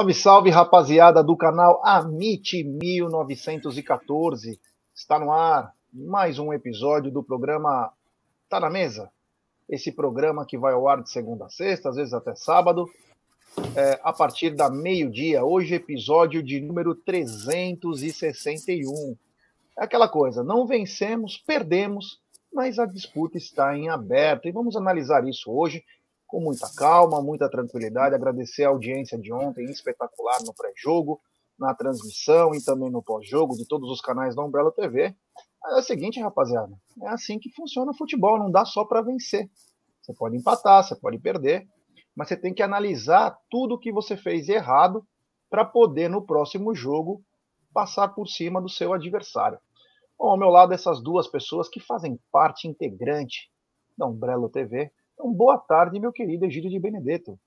Salve, salve, rapaziada do canal Amit 1914. Está no ar mais um episódio do programa Tá na Mesa. Esse programa que vai ao ar de segunda a sexta, às vezes até sábado, é, a partir da meio-dia. Hoje, episódio de número 361. É aquela coisa, não vencemos, perdemos, mas a disputa está em aberto. E vamos analisar isso hoje com muita calma, muita tranquilidade. Agradecer a audiência de ontem, espetacular no pré-jogo, na transmissão e também no pós-jogo de todos os canais da Umbrella TV. É o seguinte, rapaziada, é assim que funciona o futebol, não dá só para vencer. Você pode empatar, você pode perder, mas você tem que analisar tudo que você fez errado para poder no próximo jogo passar por cima do seu adversário. Bom, ao meu lado essas duas pessoas que fazem parte integrante da Umbrella TV, então, boa tarde, meu querido Egídio de Benedetto.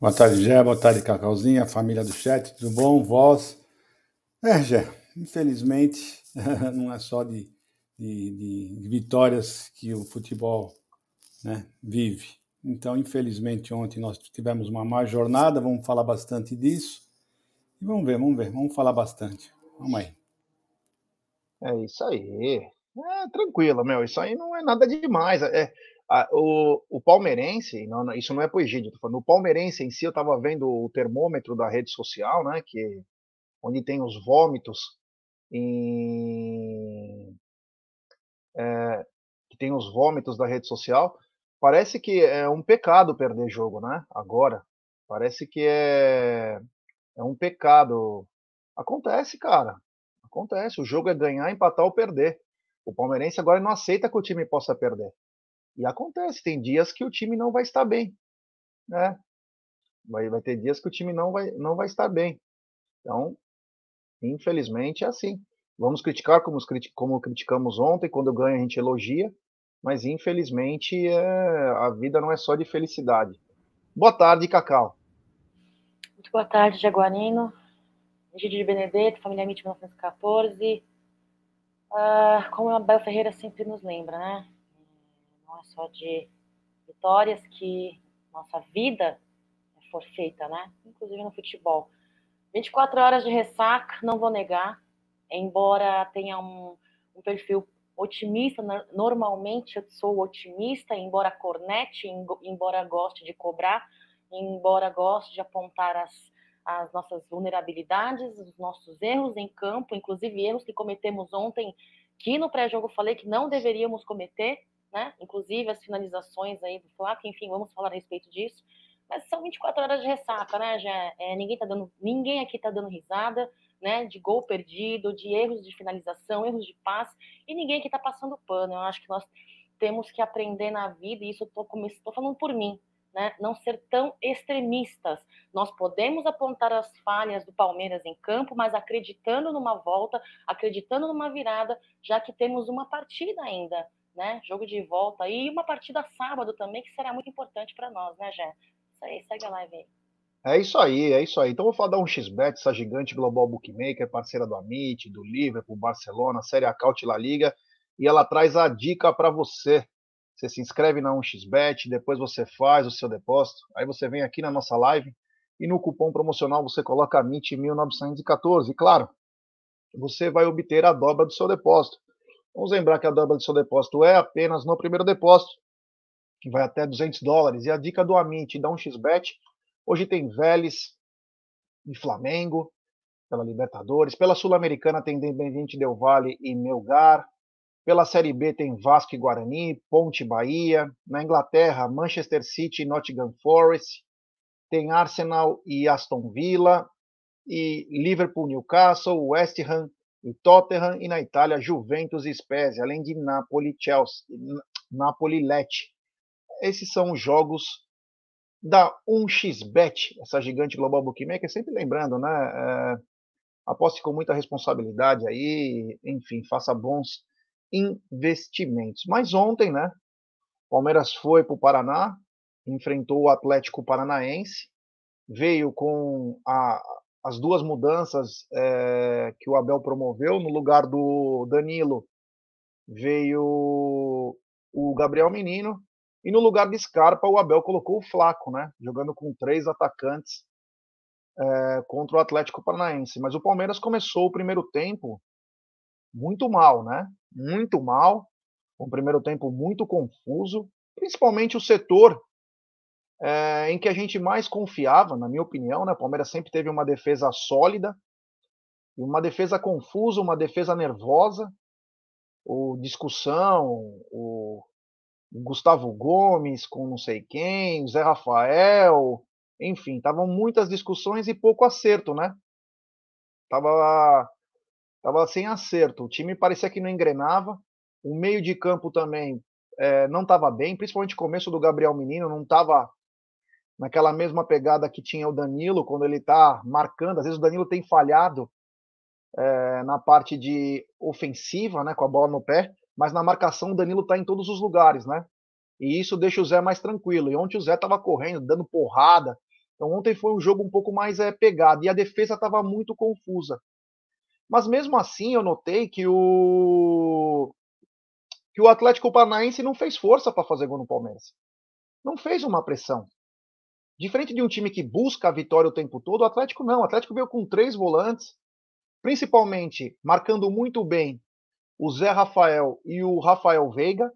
Boa tarde, Gé. Boa tarde, Cacauzinha, família do chat. Tudo bom? Voz? É, Gé, infelizmente, não é só de, de, de vitórias que o futebol né, vive. Então, infelizmente, ontem nós tivemos uma má jornada, vamos falar bastante disso. E vamos ver, vamos ver, vamos falar bastante. Vamos aí. É isso aí. É, tranquilo, meu. Isso aí não é nada demais. É, o, o palmeirense, não, isso não é pro Egídio, tô falando, o palmeirense em si, eu estava vendo o termômetro da rede social, né, que, onde tem os vômitos em, é, que tem os vômitos da rede social, parece que é um pecado perder jogo, né, agora, parece que é, é um pecado, acontece, cara, acontece, o jogo é ganhar, empatar ou perder, o palmeirense agora não aceita que o time possa perder, e acontece, tem dias que o time não vai estar bem, né? Vai, vai ter dias que o time não vai, não vai estar bem. Então, infelizmente é assim. Vamos criticar como, como criticamos ontem, quando ganha a gente elogia, mas infelizmente é, a vida não é só de felicidade. Boa tarde, Cacau. Muito boa tarde, Jaguarino. Egídio de Benedetto, família MIT 1914. Ah, como a Abel Ferreira sempre nos lembra, né? Não é só de vitórias que nossa vida for feita, né? Inclusive no futebol. 24 horas de ressaca, não vou negar, embora tenha um, um perfil otimista, normalmente eu sou otimista, embora cornete, embora goste de cobrar, embora goste de apontar as, as nossas vulnerabilidades, os nossos erros em campo, inclusive erros que cometemos ontem, que no pré-jogo falei que não deveríamos cometer, né? Inclusive as finalizações aí do Flávio, enfim, vamos falar a respeito disso. Mas são 24 horas de ressaca, né, já é, ninguém tá dando, ninguém aqui tá dando risada, né, de gol perdido, de erros de finalização, erros de passe, e ninguém aqui tá passando pano. Eu acho que nós temos que aprender na vida, e isso eu tô, tô falando por mim, né, não ser tão extremistas. Nós podemos apontar as falhas do Palmeiras em campo, mas acreditando numa volta, acreditando numa virada, já que temos uma partida ainda né? Jogo de volta e uma partida sábado também, que será muito importante para nós, né, Jé? Isso aí, segue a live aí. É isso aí, é isso aí. Então vou falar da 1xBet, essa gigante global bookmaker, parceira do Amit, do Liverpool, Barcelona, Série A Caut La Liga, e ela traz a dica para você. Você se inscreve na 1xBet, depois você faz o seu depósito, aí você vem aqui na nossa live e no cupom promocional você coloca MIT1914. E claro, você vai obter a dobra do seu depósito. Vamos lembrar que a dobra do seu depósito é apenas no primeiro depósito, que vai até 200 dólares. E a dica do Amit dá um xbet. Hoje tem Vélez e Flamengo pela Libertadores. Pela Sul-Americana tem Independiente Del Valle e Melgar. Pela Série B tem Vasco e Guarani, Ponte Bahia. Na Inglaterra, Manchester City e Nottingham Forest. Tem Arsenal e Aston Villa. E Liverpool, Newcastle, West Ham e Tottenham, e na Itália, Juventus e Spezia, além de Napoli, Chelsea, Napoli, Lecce. Esses são os jogos da 1xBet, essa gigante global bookmaker, sempre lembrando, né? É, aposte com muita responsabilidade aí, enfim, faça bons investimentos. Mas ontem, né? Palmeiras foi para o Paraná, enfrentou o Atlético Paranaense, veio com a, as duas mudanças é, que o Abel promoveu. No lugar do Danilo veio o Gabriel Menino. E no lugar de Scarpa, o Abel colocou o Flaco, né? Jogando com três atacantes é, contra o Atlético Paranaense. Mas o Palmeiras começou o primeiro tempo muito mal, né? Muito mal. Um primeiro tempo muito confuso, principalmente o setor é, em que a gente mais confiava, na minha opinião, né? O Palmeiras sempre teve uma defesa sólida, uma defesa confusa, uma defesa nervosa, o discussão, o Gustavo Gomes com não sei quem, o Zé Rafael, enfim, estavam muitas discussões e pouco acerto, né? Tava, tava sem acerto. O time parecia que não engrenava. O meio de campo também é, não estava bem, principalmente o começo do Gabriel Menino, não estava naquela mesma pegada que tinha o Danilo quando ele está marcando. Às vezes o Danilo tem falhado é, na parte de ofensiva, né, com a bola no pé, mas na marcação o Danilo está em todos os lugares, né? E isso deixa o Zé mais tranquilo. E ontem o Zé estava correndo, dando porrada. Então ontem foi um jogo um pouco mais é, pegado e a defesa estava muito confusa. Mas mesmo assim eu notei que o que o Atlético Paranaense não fez força para fazer gol no Palmeiras. Não fez uma pressão. Diferente de um time que busca a vitória o tempo todo, o Atlético não. O Atlético veio com três volantes, principalmente marcando muito bem o Zé Rafael e o Rafael Veiga,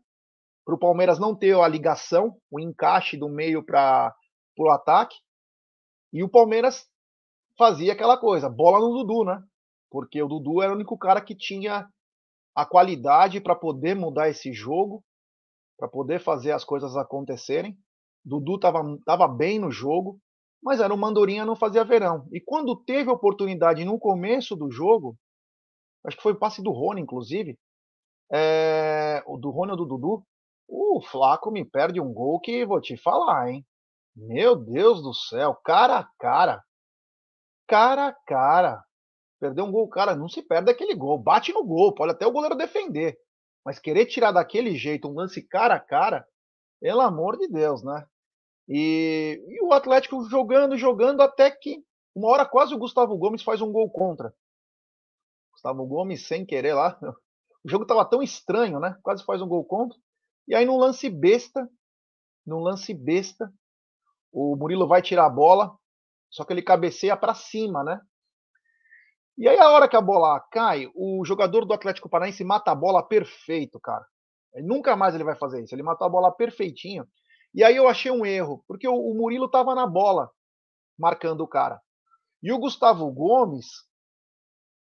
para o Palmeiras não ter a ligação, o encaixe do meio para o ataque. E o Palmeiras fazia aquela coisa, bola no Dudu, né? Porque o Dudu era o único cara que tinha a qualidade para poder mudar esse jogo, para poder fazer as coisas acontecerem. Dudu estava tava bem no jogo, mas era o Mandorinha não fazia verão. E quando teve oportunidade no começo do jogo, acho que foi o passe do Rony, inclusive, é, do Rony ou do Dudu, o Flaco me perde um gol que vou te falar, hein? Meu Deus do céu, cara a cara. Cara a cara. Perdeu um gol, cara, não se perde aquele gol. Bate no gol, pode até o goleiro defender. Mas querer tirar daquele jeito um lance cara a cara, pelo amor de Deus, né? E, e, o Atlético jogando, jogando, até que uma hora quase o Gustavo Gomes faz um gol contra. Gustavo Gomes, sem querer lá, o jogo estava tão estranho, né? Quase faz um gol contra. E aí, num lance besta, num lance besta, o Murilo vai tirar a bola, só que ele cabeceia para cima, né? E aí, a hora que a bola cai, o jogador do Atlético Paranaense mata a bola perfeito, cara. nunca mais ele vai fazer isso. Ele matou a bola perfeitinho. E aí eu achei um erro, porque o, o Murilo estava na bola, marcando o cara. E o Gustavo Gomes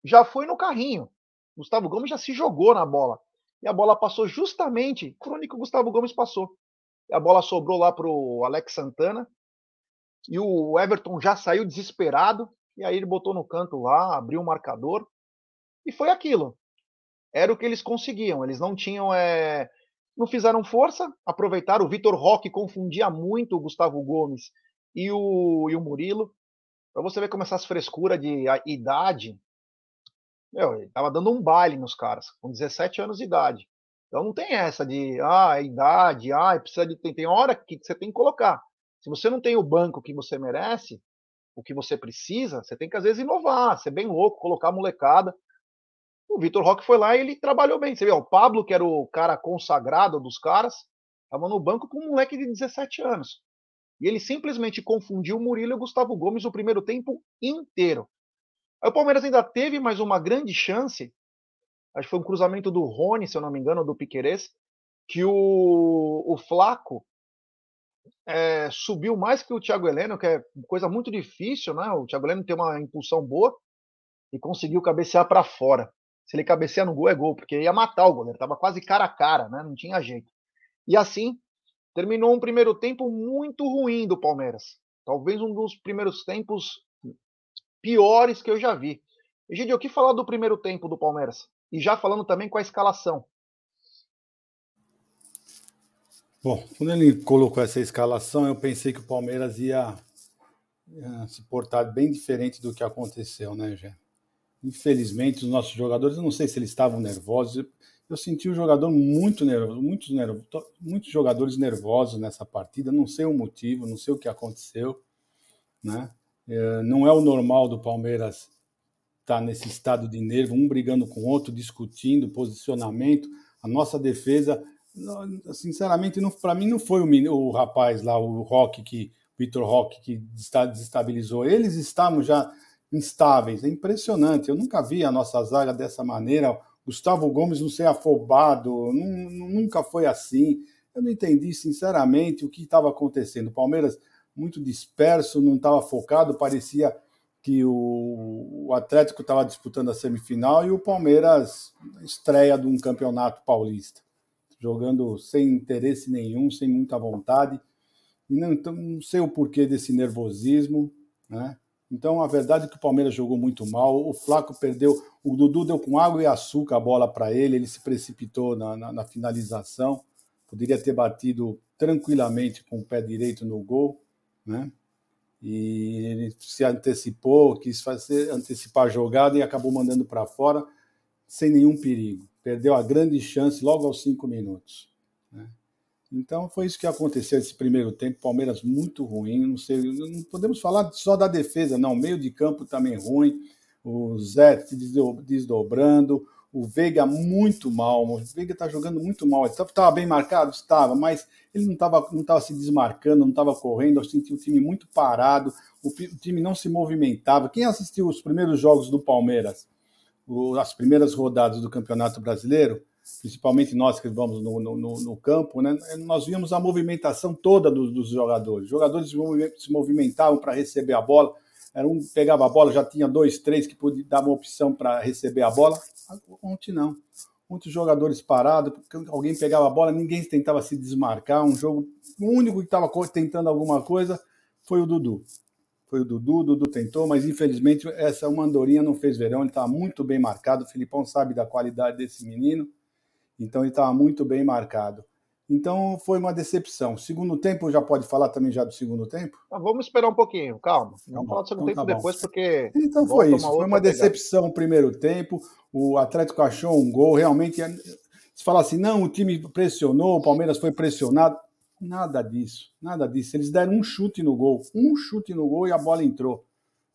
já foi no carrinho. O Gustavo Gomes já se jogou na bola. E a bola passou justamente por onde o Gustavo Gomes passou. E a bola sobrou lá para o Alex Santana. E o Everton já saiu desesperado. E aí ele botou no canto lá, abriu o marcador. E foi aquilo. Era o que eles conseguiam. Eles não tinham é, não fizeram força, aproveitaram. O Vitor Roque confundia muito o Gustavo Gomes e o, e o Murilo. Para você ver como essas frescuras de idade. Meu, ele tava dando um baile nos caras, com 17 anos de idade. Então não tem essa de, ah, idade, ah, precisa de. Tem, tem hora que você tem que colocar. Se você não tem o banco que você merece, o que você precisa, você tem que às vezes inovar, ser bem louco, colocar a molecada. O Vitor Roque foi lá e ele trabalhou bem. Você vê, o Pablo, que era o cara consagrado dos caras, estava no banco com um moleque de 17 anos. E ele simplesmente confundiu o Murilo e o Gustavo Gomes o primeiro tempo inteiro. Aí o Palmeiras ainda teve mais uma grande chance. Acho que foi um cruzamento do Rony, se eu não me engano, do Piquerez, que o, o Flaco é, subiu mais que o Thiago Heleno, que é coisa muito difícil, né? O Thiago Heleno tem uma impulsão boa e conseguiu cabecear para fora. Se ele cabecear no gol, é gol, porque ia matar o goleiro. Tava quase cara a cara, né? Não tinha jeito. E assim, terminou um primeiro tempo muito ruim do Palmeiras. Talvez um dos primeiros tempos piores que eu já vi. Egidio, o que falar do primeiro tempo do Palmeiras? E já falando também com a escalação. Bom, quando ele colocou essa escalação, eu pensei que o Palmeiras ia, ia se portar bem diferente do que aconteceu, né, Gé? Infelizmente, os nossos jogadores, eu não sei se eles estavam nervosos. Eu senti o jogador muito nervoso, muitos, nervosos, muitos jogadores nervosos nessa partida. Não sei o motivo, não sei o que aconteceu, né? É, não é o normal do Palmeiras estar tá nesse estado de nervo, um brigando com o outro, discutindo posicionamento. A nossa defesa, sinceramente, para mim não foi o, o rapaz lá, o Rock, que Vitor Roque, que desestabilizou. Eles estavam já instáveis. É impressionante. Eu nunca vi a nossa zaga dessa maneira. Gustavo Gomes não ser afobado, nunca foi assim. Eu não entendi, sinceramente, o que estava acontecendo. O Palmeiras muito disperso, não estava focado, parecia que o, Atlético estava disputando a semifinal e o Palmeiras estreia de um campeonato paulista, jogando sem interesse nenhum, sem muita vontade. E não, então, não sei o porquê desse nervosismo, né? Então, a verdade é que o Palmeiras jogou muito mal. O Flaco perdeu. O Dudu deu com água e açúcar a bola para ele. Ele se precipitou na, na, na, finalização. Poderia ter batido tranquilamente com o pé direito no gol, né? E ele se antecipou, quis fazer antecipar a jogada e acabou mandando para fora sem nenhum perigo. Perdeu a grande chance logo aos cinco minutos. Né? Então foi isso que aconteceu esse primeiro tempo. Palmeiras muito ruim. Não sei, não podemos falar só da defesa, não. Meio de campo também ruim. O Zé se desdobrando. O Veiga muito mal. O Veiga está jogando muito mal. Estava bem marcado? Estava, mas ele não estava não tava se desmarcando, não estava correndo. Eu senti o time muito parado. O, o time não se movimentava. Quem assistiu os primeiros jogos do Palmeiras, o, as primeiras rodadas do Campeonato Brasileiro, principalmente nós que vamos no, no, no, campo, né, nós víamos a movimentação toda dos, dos jogadores. Os jogadores se movimentavam para receber a bola. Era um pegava a bola, já tinha dois, três que podia, dar uma opção para receber a bola. Ontem não. Muitos jogadores parados, alguém pegava a bola, ninguém tentava se desmarcar. Um jogo, o único que estava tentando alguma coisa foi o Dudu. Foi o Dudu, o Dudu tentou, mas infelizmente essa uma não fez verão. Ele estava muito bem marcado. O Filipão sabe da qualidade desse menino então ele estava muito bem marcado. Então foi uma decepção. Segundo tempo, já pode falar também já do segundo tempo? Ah, vamos esperar um pouquinho, calma. Vamos falar do segundo então, tempo tá depois, porque. Então foi isso. Foi uma decepção no primeiro tempo. O Atlético achou um gol. Realmente, se falar assim, não, o time pressionou, o Palmeiras foi pressionado. Nada disso, nada disso. Eles deram um chute no gol, um chute no gol e a bola entrou.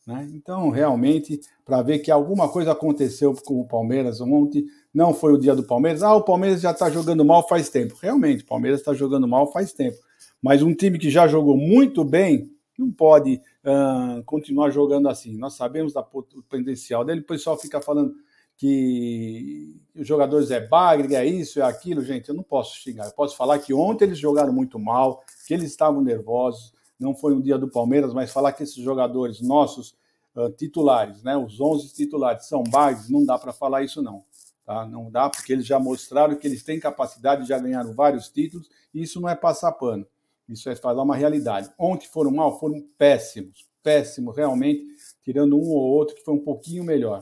Né? Então, realmente, para ver que alguma coisa aconteceu com o Palmeiras ontem, não foi o dia do Palmeiras. Ah, o Palmeiras já está jogando mal faz tempo. Realmente, o Palmeiras está jogando mal faz tempo. Mas um time que já jogou muito bem não pode uh, continuar jogando assim. Nós sabemos da potencial dele. O pessoal fica falando que os jogadores é bagre, é isso, é aquilo. Gente, eu não posso xingar. Eu posso falar que ontem eles jogaram muito mal, que eles estavam nervosos, não foi um dia do Palmeiras, mas falar que esses jogadores nossos uh, titulares, né, os 11 titulares são bases, não dá para falar isso não. Tá? Não dá, porque eles já mostraram que eles têm capacidade, já ganharam vários títulos, e isso não é passar pano. Isso é falar uma realidade. Ontem foram mal, foram péssimos, péssimos, realmente, tirando um ou outro que foi um pouquinho melhor.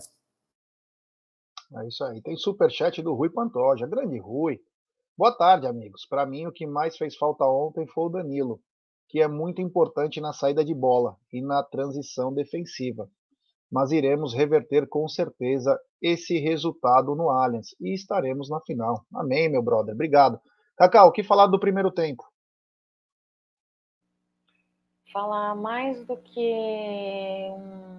É isso aí. Tem superchat do Rui Pantoja. Grande Rui. Boa tarde, amigos. Para mim, o que mais fez falta ontem foi o Danilo que é muito importante na saída de bola e na transição defensiva. Mas iremos reverter com certeza esse resultado no Allianz e estaremos na final. Amém, meu brother. Obrigado. Cacau, o que falar do primeiro tempo? Falar mais do que um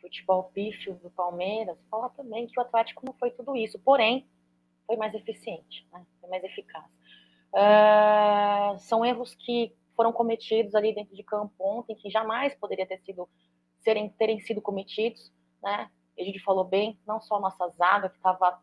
futebol pífio do Palmeiras, falar também que o Atlético não foi tudo isso, porém foi mais eficiente, né? foi mais eficaz. Uh, são erros que foram cometidos ali dentro de campo ontem, que jamais poderia ter sido, serem, terem sido cometidos, né? A gente falou bem, não só a nossa zaga, que estava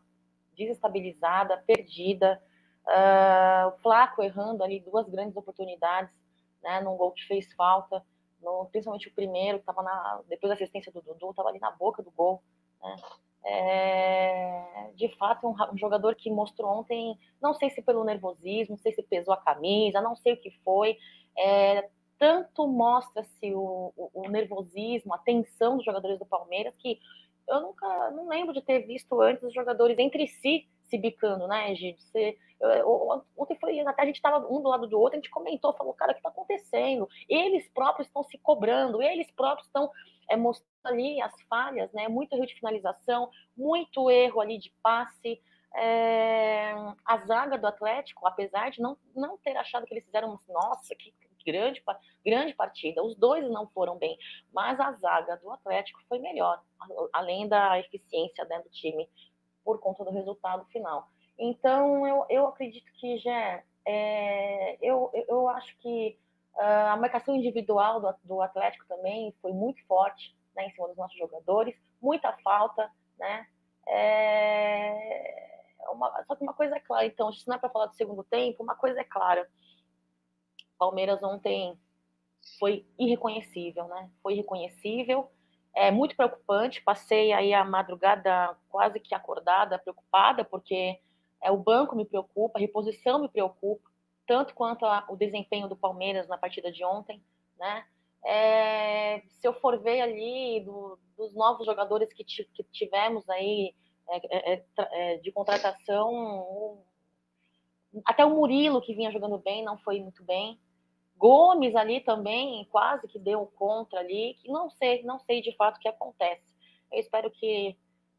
desestabilizada, perdida, uh, o Flaco errando ali duas grandes oportunidades, né, num gol que fez falta, no, principalmente o primeiro, que estava depois da assistência do Dudu, estava ali na boca do gol, né? É, de fato, um, um, jogador que mostrou ontem, não sei se pelo nervosismo, não sei se pesou a camisa, não sei o que foi, é, tanto mostra-se o, o, o, nervosismo, a tensão dos jogadores do Palmeiras, que eu nunca não lembro de ter visto antes os jogadores entre si se bicando, né, Egídio? ontem foi, até a gente estava um do lado do outro, a gente comentou, falou, cara, o que está acontecendo? Eles próprios estão se cobrando, eles próprios estão é, mostrando ali as falhas, né? Muito erro de finalização, muito erro ali de passe. É, a zaga do Atlético, apesar de não, não ter achado que eles fizeram, nossa, que grande, grande partida. Os dois não foram bem, mas a zaga do Atlético foi melhor, além da eficiência dentro do time, por conta do resultado final. Então, eu, eu acredito que já é, eu, eu acho que Uh, a marcação individual do, do, Atlético também foi muito forte né, em cima dos nossos jogadores, muita falta, né? É uma, só que uma coisa é clara, então, se não é para falar do segundo tempo, uma coisa é clara. Palmeiras ontem foi irreconhecível, né? Foi irreconhecível, é muito preocupante. Passei aí a madrugada quase que acordada, preocupada, porque é o banco me preocupa, a reposição me preocupa, tanto quanto a, o desempenho do Palmeiras na partida de ontem, né? É, se eu for ver ali do, dos novos jogadores que, que tivemos aí é, é, é, de contratação, até o Murilo que vinha jogando bem não foi muito bem. Gomes ali também quase que deu contra ali, que não sei, não sei de fato o que acontece. Eu espero que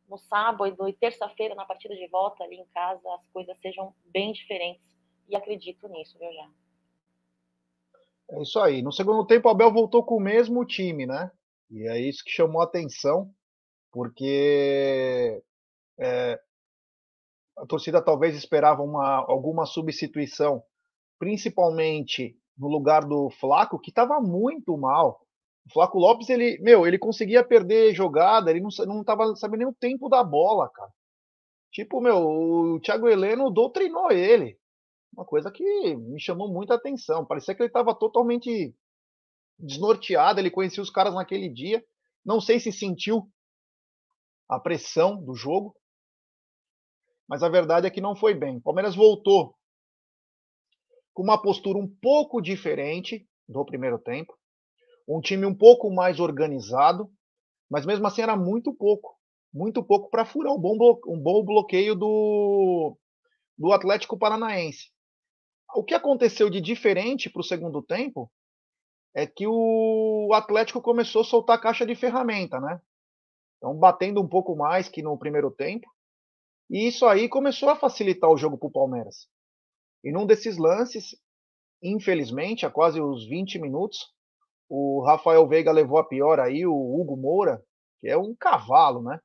no sábado e terça-feira, na partida de volta ali em casa, as coisas sejam bem diferentes. E acredito nisso, viu, já. É isso aí. No segundo tempo, o Abel voltou com o mesmo time, né? E é isso que chamou a atenção, porque é, a torcida talvez esperava uma, alguma substituição, principalmente no lugar do Flaco, que estava muito mal. O Flaco Lopes, ele, meu, ele conseguia perder jogada, ele não, não tava sabendo nem o tempo da bola, cara. Tipo, meu, o Thiago Heleno doutrinou ele. Uma coisa que me chamou muita atenção. Parecia que ele estava totalmente desnorteado, ele conhecia os caras naquele dia. Não sei se sentiu a pressão do jogo, mas a verdade é que não foi bem. O Palmeiras voltou com uma postura um pouco diferente do primeiro tempo, um time um pouco mais organizado, mas mesmo assim era muito pouco, muito pouco para furar um bom, um bom bloqueio do, do Atlético Paranaense. O que aconteceu de diferente para o segundo tempo é que o Atlético começou a soltar a caixa de ferramenta, né? Então, batendo um pouco mais que no primeiro tempo. E isso aí começou a facilitar o jogo para o Palmeiras. E num desses lances, infelizmente, há quase os 20 minutos, o Rafael Veiga levou a pior aí, o Hugo Moura, que é um cavalo, né?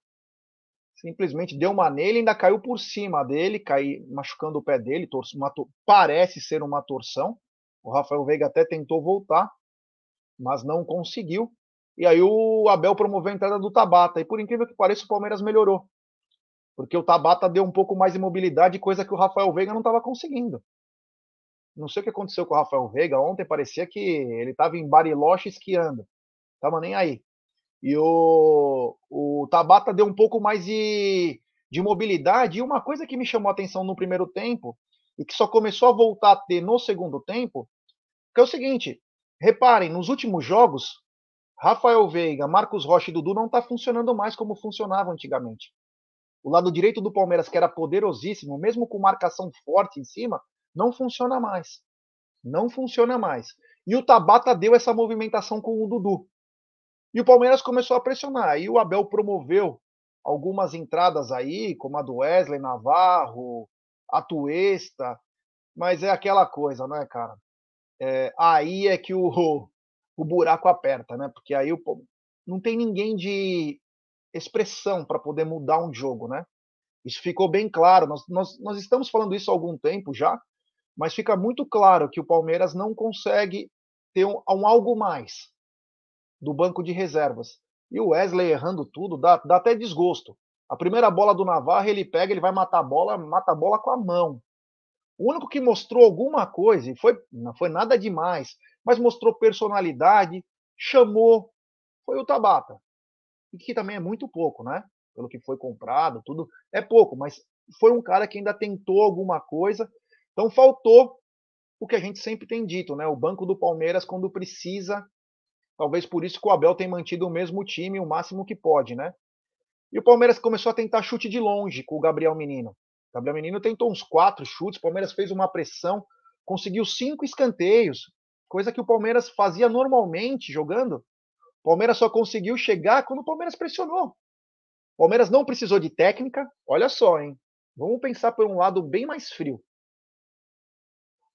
Simplesmente deu uma nele e ainda caiu por cima dele, caiu, machucando o pé dele, uma, parece ser uma torção. O Rafael Veiga até tentou voltar, mas não conseguiu. E aí o Abel promoveu a entrada do Tabata. E por incrível que pareça, o Palmeiras melhorou porque o Tabata deu um pouco mais de mobilidade, coisa que o Rafael Veiga não estava conseguindo. Não sei o que aconteceu com o Rafael Veiga. Ontem parecia que ele estava em Bariloche esquiando. Tava nem aí. E o, o Tabata deu um pouco mais de, de mobilidade. E uma coisa que me chamou a atenção no primeiro tempo, e que só começou a voltar a ter no segundo tempo, que é o seguinte: reparem, nos últimos jogos, Rafael Veiga, Marcos Rocha e Dudu não está funcionando mais como funcionava antigamente. O lado direito do Palmeiras, que era poderosíssimo, mesmo com marcação forte em cima, não funciona mais. Não funciona mais. E o Tabata deu essa movimentação com o Dudu. E o Palmeiras começou a pressionar. Aí o Abel promoveu algumas entradas aí, como a do Wesley Navarro, a Tuesta, mas é aquela coisa, né, cara? É, aí é que o, o buraco aperta, né? Porque aí o, não tem ninguém de expressão para poder mudar um jogo, né? Isso ficou bem claro. Nós, nós, nós estamos falando isso há algum tempo já, mas fica muito claro que o Palmeiras não consegue ter um, um algo mais do banco de reservas. E o Wesley errando tudo dá, dá até desgosto. A primeira bola do Navarro, ele pega, ele vai matar a bola, mata a bola com a mão. O único que mostrou alguma coisa, e foi, não foi nada demais, mas mostrou personalidade, chamou, foi o Tabata e que também é muito pouco, né? Pelo que foi comprado, tudo é pouco, mas foi um cara que ainda tentou alguma coisa. Então faltou o que a gente sempre tem dito, né? O banco do Palmeiras quando precisa, talvez por isso que o Abel tem mantido o mesmo time o máximo que pode, né? E o Palmeiras começou a tentar chute de longe com o Gabriel Menino. O Gabriel Menino tentou uns quatro chutes, o Palmeiras fez uma pressão, conseguiu cinco escanteios, coisa que o Palmeiras fazia normalmente jogando Palmeiras só conseguiu chegar quando o Palmeiras pressionou. Palmeiras não precisou de técnica. Olha só, hein? Vamos pensar por um lado bem mais frio.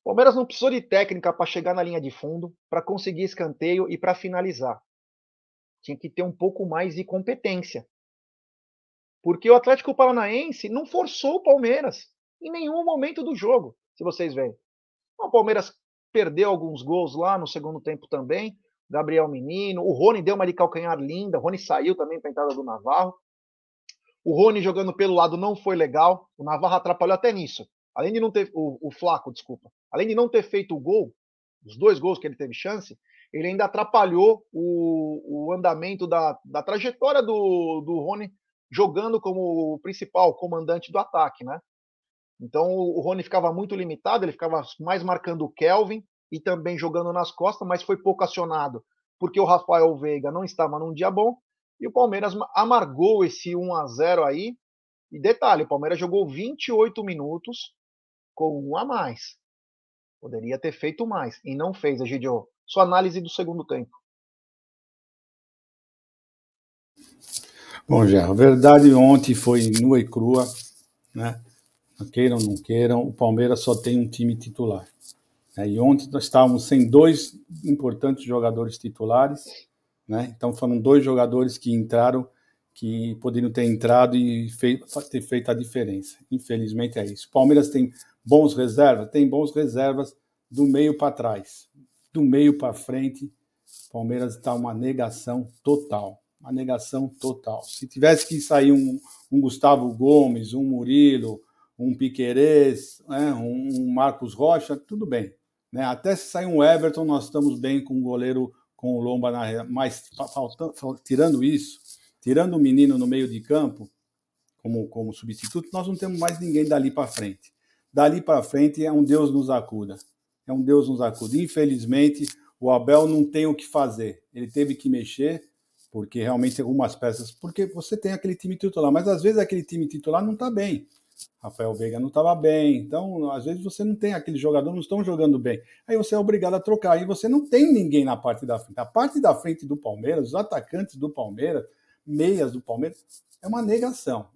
Palmeiras não precisou de técnica para chegar na linha de fundo, para conseguir escanteio e para finalizar. Tinha que ter um pouco mais de competência. Porque o Atlético Paranaense não forçou o Palmeiras em nenhum momento do jogo, se vocês veem. O Palmeiras perdeu alguns gols lá no segundo tempo também. Gabriel Menino, o Rony deu uma de calcanhar linda, o Rony saiu também para a entrada do Navarro. O Rony jogando pelo lado não foi legal, o Navarro atrapalhou até nisso. Além de não ter o, o Flaco, desculpa, além de não ter feito o gol, os dois gols que ele teve chance, ele ainda atrapalhou o, o andamento da, da trajetória do, do Rony jogando como o principal comandante do ataque, né? Então o Rony ficava muito limitado, ele ficava mais marcando o Kelvin e também jogando nas costas, mas foi pouco acionado porque o Rafael Veiga não estava num dia bom e o Palmeiras amargou esse 1 a 0 aí. E detalhe, o Palmeiras jogou 28 minutos com um a mais. Poderia ter feito mais e não fez, Egidio. Sua análise do segundo tempo. Bom, já, a verdade ontem foi nua e crua, né? Queiram ou não queiram, o Palmeiras só tem um time titular. E ontem nós estávamos sem dois importantes jogadores titulares, né? Então foram dois jogadores que entraram, que poderiam ter entrado e ter feito a diferença. Infelizmente é isso. Palmeiras tem bons reservas, tem bons reservas do meio para trás, do meio para frente. Palmeiras está uma negação total uma negação total. Se tivesse que sair um, um Gustavo Gomes, um Murilo, um Piquerez, né, um Marcos Rocha, tudo bem. Né? Até se sair um Everton, nós estamos bem com o goleiro, com o Lomba na Mas faltando, tirando isso, tirando o menino no meio de campo, como, como substituto, nós não temos mais ninguém dali para frente. Dali para frente é um Deus nos acuda. É um Deus nos acuda. Infelizmente, o Abel não tem o que fazer. Ele teve que mexer porque realmente algumas peças, porque você tem aquele time titular, mas às vezes aquele time titular não está bem. Rafael Veiga não estava bem, então às vezes você não tem aqueles jogadores não estão jogando bem. Aí você é obrigado a trocar, e você não tem ninguém na parte da frente. A parte da frente do Palmeiras, os atacantes do Palmeiras, meias do Palmeiras, é uma negação.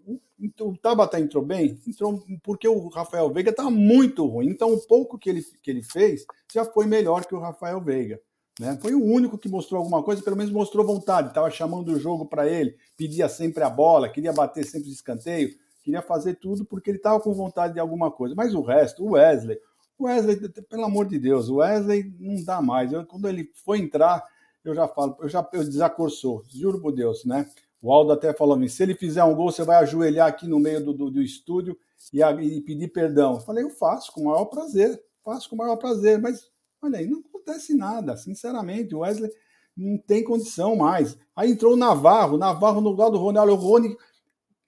O Tabata entrou bem, entrou porque o Rafael Veiga estava muito ruim. Então o pouco que ele, que ele fez já foi melhor que o Rafael Veiga. Né? Foi o único que mostrou alguma coisa, pelo menos mostrou vontade, estava chamando o jogo para ele, pedia sempre a bola, queria bater sempre de escanteio, queria fazer tudo porque ele estava com vontade de alguma coisa. Mas o resto, o Wesley, o Wesley, pelo amor de Deus, o Wesley não dá mais. Eu, quando ele foi entrar, eu já falo, eu já eu desacorçou, juro por Deus, né? O Aldo até falou assim: se ele fizer um gol, você vai ajoelhar aqui no meio do, do, do estúdio e, e pedir perdão. Eu falei, eu faço com o maior prazer, faço com o maior prazer, mas olha aí, não acontece nada, sinceramente. O Wesley não tem condição mais. Aí entrou o Navarro, Navarro no lugar do Rony. Olha, o Rony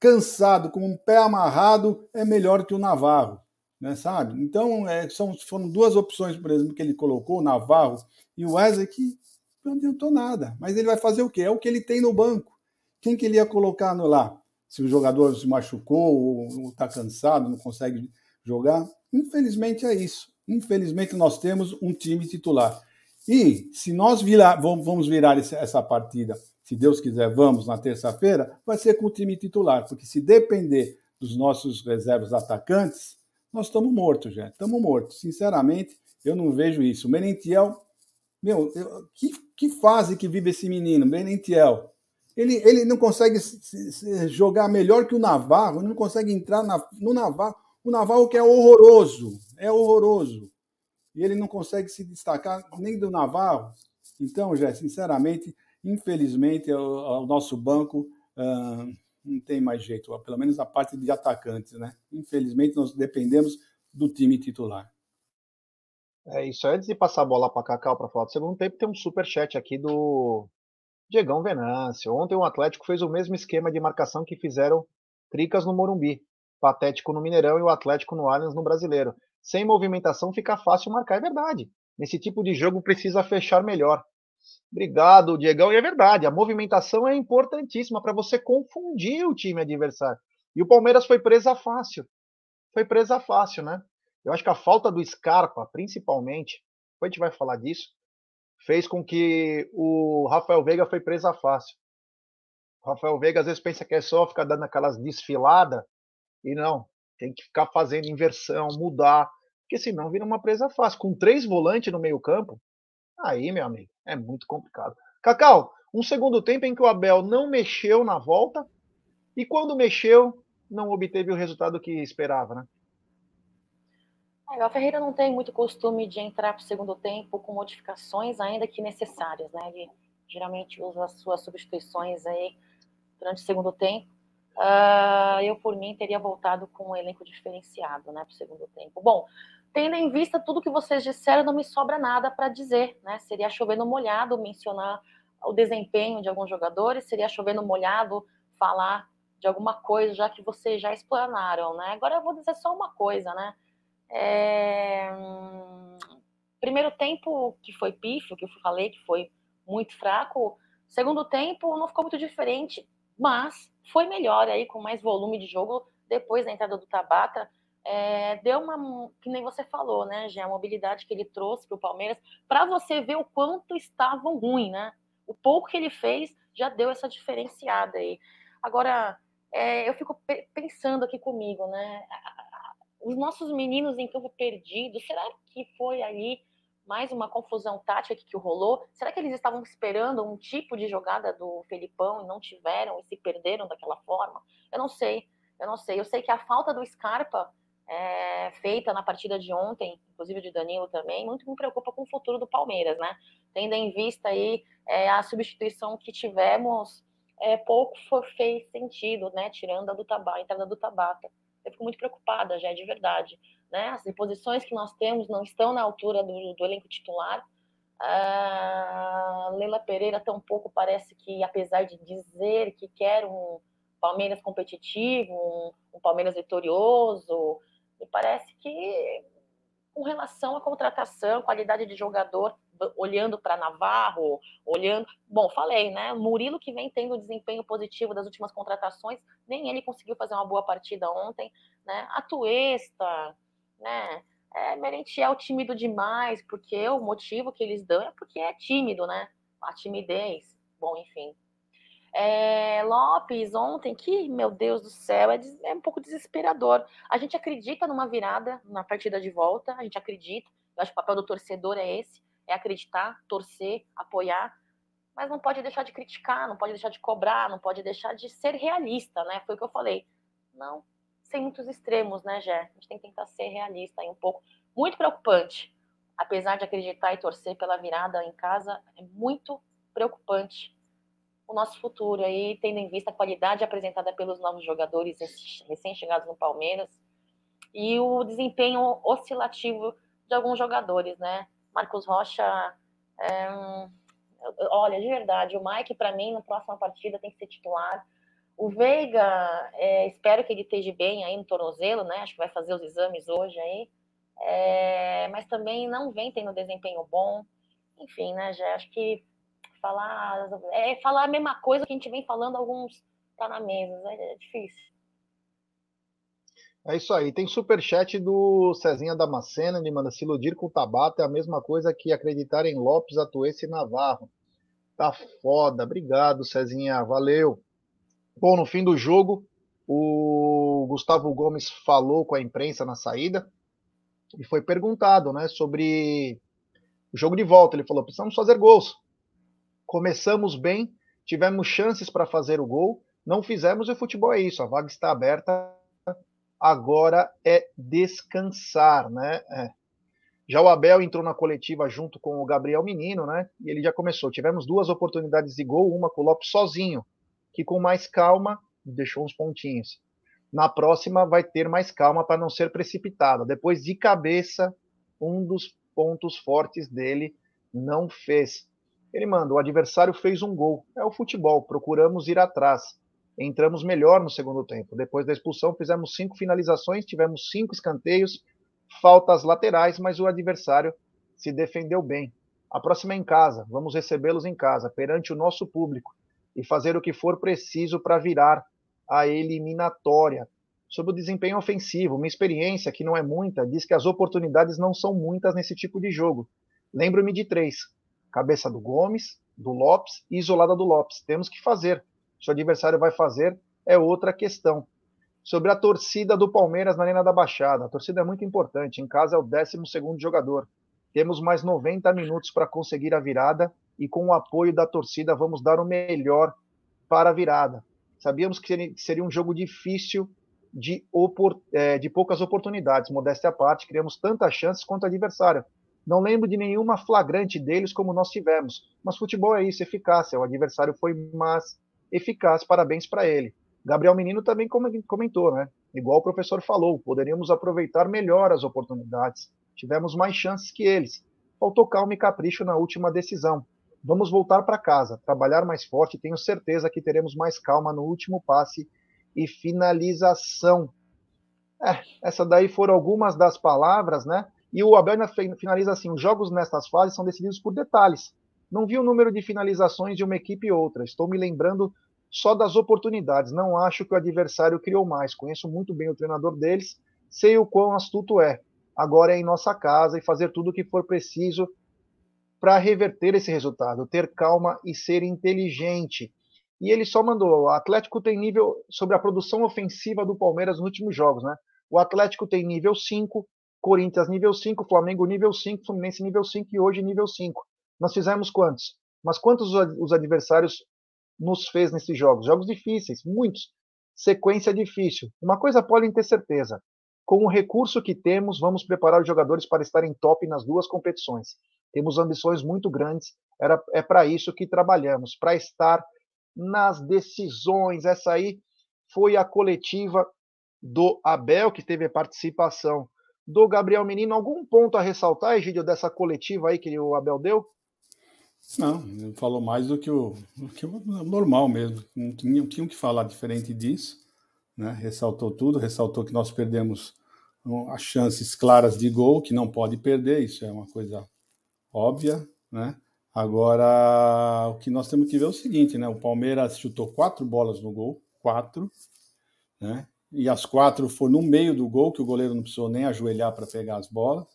cansado, com um pé amarrado, é melhor que o Navarro, né, sabe? Então, é, são, foram duas opções, por exemplo, que ele colocou, o Navarro e o Wesley, que não adiantou nada. Mas ele vai fazer o quê? É o que ele tem no banco. Quem que ele ia colocar no lá? Se o jogador se machucou ou está cansado, não consegue jogar? Infelizmente é isso. Infelizmente, nós temos um time titular. E se nós virar, vamos virar essa partida, se Deus quiser, vamos na terça-feira, vai ser com o time titular, porque se depender dos nossos reservas atacantes, nós estamos mortos, já. Estamos mortos. Sinceramente, eu não vejo isso. O Merentiel, meu, eu, que, que fase que vive esse menino, Merentiel? Ele, ele não consegue jogar melhor que o Navarro, não consegue entrar na, no Navarro. O Navarro que é horroroso, é horroroso. E ele não consegue se destacar nem do Navarro. Então, já sinceramente, infelizmente, o, o nosso banco uh, não tem mais jeito, pelo menos a parte de atacantes, né? Infelizmente, nós dependemos do time titular. É isso. Antes de passar a bola para Cacau para falar do segundo tempo, tem um super chat aqui do Diegão Venâncio. Ontem o Atlético fez o mesmo esquema de marcação que fizeram Tricas no Morumbi. Patético no Mineirão e o Atlético no Allianz no Brasileiro. Sem movimentação fica fácil marcar, é verdade. Nesse tipo de jogo precisa fechar melhor. Obrigado, Diegão. E é verdade, a movimentação é importantíssima para você confundir o time adversário. E o Palmeiras foi presa fácil. Foi presa fácil, né? Eu acho que a falta do Scarpa, principalmente, depois a gente vai falar disso, fez com que o Rafael Veiga foi presa fácil. O Rafael Veiga às vezes pensa que é só ficar dando aquelas desfiladas e não, tem que ficar fazendo inversão, mudar, porque senão vira uma presa fácil. Com três volantes no meio-campo, aí, meu amigo, é muito complicado. Cacau, um segundo tempo em que o Abel não mexeu na volta e quando mexeu, não obteve o resultado que esperava, né? É, o Ferreira não tem muito costume de entrar para o segundo tempo com modificações, ainda que necessárias, né? Ele geralmente usa as suas substituições aí durante o segundo tempo. Uh, eu, por mim, teria voltado com um elenco diferenciado, né, para o segundo tempo. Bom, tendo em vista tudo que vocês disseram, não me sobra nada para dizer, né? Seria chovendo molhado mencionar o desempenho de alguns jogadores, seria chovendo molhado falar de alguma coisa, já que vocês já explanaram, né? Agora eu vou dizer só uma coisa, né? É... Primeiro tempo que foi pífio, que eu falei que foi muito fraco. Segundo tempo não ficou muito diferente, mas foi melhor aí com mais volume de jogo depois da entrada do Tabata. É, deu uma, que nem você falou, né, já a mobilidade que ele trouxe para o Palmeiras, para você ver o quanto estavam ruim, né? O pouco que ele fez já deu essa diferenciada aí. Agora, é, eu fico pensando aqui comigo, né? Os nossos meninos em campo perdidos, será que foi ali mais uma confusão tática que rolou? Será que eles estavam esperando um tipo de jogada do Felipão e não tiveram e se perderam daquela forma? Eu não sei, eu não sei. Eu sei que a falta do Scarpa é, feita na partida de ontem, inclusive de Danilo também, muito me preocupa com o futuro do Palmeiras, né? Tendo em vista aí é, a substituição que tivemos, é, pouco foi, fez sentido, né? Tirando a do Tabata, a entrada do Tabata. Eu fico muito preocupada, já de verdade. Né? As reposições que nós temos não estão na altura do, do elenco titular. A Leila Pereira tampouco parece que, apesar de dizer que quer um Palmeiras competitivo, um, um Palmeiras vitorioso, me parece que, com relação à contratação, qualidade de jogador, olhando para Navarro, olhando. Bom, falei, né? Murilo que vem tendo desempenho positivo das últimas contratações, nem ele conseguiu fazer uma boa partida ontem, né? A Tuesta, né? É, Merentiel tímido demais, porque o motivo que eles dão é porque é tímido, né? A timidez. Bom, enfim. É, Lopes, ontem, que, meu Deus do céu, é, é, um pouco desesperador. A gente acredita numa virada na partida de volta, a gente acredita. Eu acho que o papel do torcedor é esse: é acreditar, torcer, apoiar, mas não pode deixar de criticar, não pode deixar de cobrar, não pode deixar de ser realista, né? Foi o que eu falei. Não, sem muitos extremos, né, Gé? A gente tem que tentar ser realista aí um pouco. Muito preocupante. Apesar de acreditar e torcer pela virada em casa, é muito preocupante o nosso futuro aí, tendo em vista a qualidade apresentada pelos novos jogadores recém-chegados no Palmeiras e o desempenho oscilativo de alguns jogadores, né? Marcos Rocha, é, olha, de verdade, o Mike, para mim, na próxima partida tem que ser titular. O Veiga, é, espero que ele esteja bem aí no tornozelo, né? Acho que vai fazer os exames hoje aí. É, mas também não vem tendo desempenho bom. Enfim, né, já acho que falar é falar a mesma coisa que a gente vem falando alguns tá na mesa, é, é difícil. É isso aí. Tem super chat do Cezinha Damasceno, ele manda se iludir com o Tabata é a mesma coisa que acreditar em Lopes, Atuesse e Navarro. Tá foda. Obrigado, Cezinha. Valeu. Bom, no fim do jogo, o Gustavo Gomes falou com a imprensa na saída e foi perguntado né, sobre o jogo de volta. Ele falou: precisamos fazer gols. Começamos bem, tivemos chances para fazer o gol, não fizemos e o futebol é isso. A vaga está aberta. Agora é descansar, né? É. Já o Abel entrou na coletiva junto com o Gabriel Menino, né? E ele já começou. Tivemos duas oportunidades de gol, uma com o Lopes sozinho que com mais calma deixou uns pontinhos. Na próxima vai ter mais calma para não ser precipitada. Depois de cabeça, um dos pontos fortes dele não fez. Ele manda: o adversário fez um gol. É o futebol. Procuramos ir atrás. Entramos melhor no segundo tempo. Depois da expulsão, fizemos cinco finalizações, tivemos cinco escanteios, faltas laterais, mas o adversário se defendeu bem. A próxima é em casa. Vamos recebê-los em casa, perante o nosso público e fazer o que for preciso para virar a eliminatória. Sobre o desempenho ofensivo, minha experiência, que não é muita, diz que as oportunidades não são muitas nesse tipo de jogo. Lembro-me de três: cabeça do Gomes, do Lopes e isolada do Lopes. Temos que fazer. Se o adversário vai fazer, é outra questão. Sobre a torcida do Palmeiras na Arena da Baixada. A torcida é muito importante. Em casa é o 12 jogador. Temos mais 90 minutos para conseguir a virada e com o apoio da torcida vamos dar o melhor para a virada. Sabíamos que seria um jogo difícil, de, opor, é, de poucas oportunidades. Modéstia à parte, criamos tantas chances quanto o adversário. Não lembro de nenhuma flagrante deles como nós tivemos. Mas futebol é isso, eficácia. O adversário foi mais eficaz, parabéns para ele. Gabriel Menino também comentou, né? Igual o professor falou, poderíamos aproveitar melhor as oportunidades. Tivemos mais chances que eles. Faltou calma e capricho na última decisão. Vamos voltar para casa, trabalhar mais forte. Tenho certeza que teremos mais calma no último passe e finalização. É, essa daí foram algumas das palavras, né? E o Abel finaliza assim: os jogos nestas fases são decididos por detalhes. Não vi o número de finalizações de uma equipe e outra. Estou me lembrando só das oportunidades. Não acho que o adversário criou mais. Conheço muito bem o treinador deles, sei o quão astuto é. Agora é em nossa casa e fazer tudo o que for preciso para reverter esse resultado, ter calma e ser inteligente. E ele só mandou: o Atlético tem nível sobre a produção ofensiva do Palmeiras nos últimos jogos, né? O Atlético tem nível 5, Corinthians nível 5, Flamengo nível 5, Fluminense nível 5 e hoje nível 5. Nós fizemos quantos? Mas quantos os adversários nos fez nesses jogos? Jogos difíceis, muitos. Sequência difícil. Uma coisa podem ter certeza: com o recurso que temos, vamos preparar os jogadores para estarem top nas duas competições. Temos ambições muito grandes, era, é para isso que trabalhamos, para estar nas decisões. Essa aí foi a coletiva do Abel, que teve participação do Gabriel Menino. Algum ponto a ressaltar, Egídio, dessa coletiva aí que o Abel deu? Não, ele falou mais do que o, do que o normal mesmo. Não tinha, não tinha que falar diferente disso. Né? Ressaltou tudo, ressaltou que nós perdemos as chances claras de gol, que não pode perder, isso é uma coisa óbvia. Né? Agora, o que nós temos que ver é o seguinte, né? O Palmeiras chutou quatro bolas no gol, quatro, né? E as quatro foram no meio do gol, que o goleiro não precisou nem ajoelhar para pegar as bolas,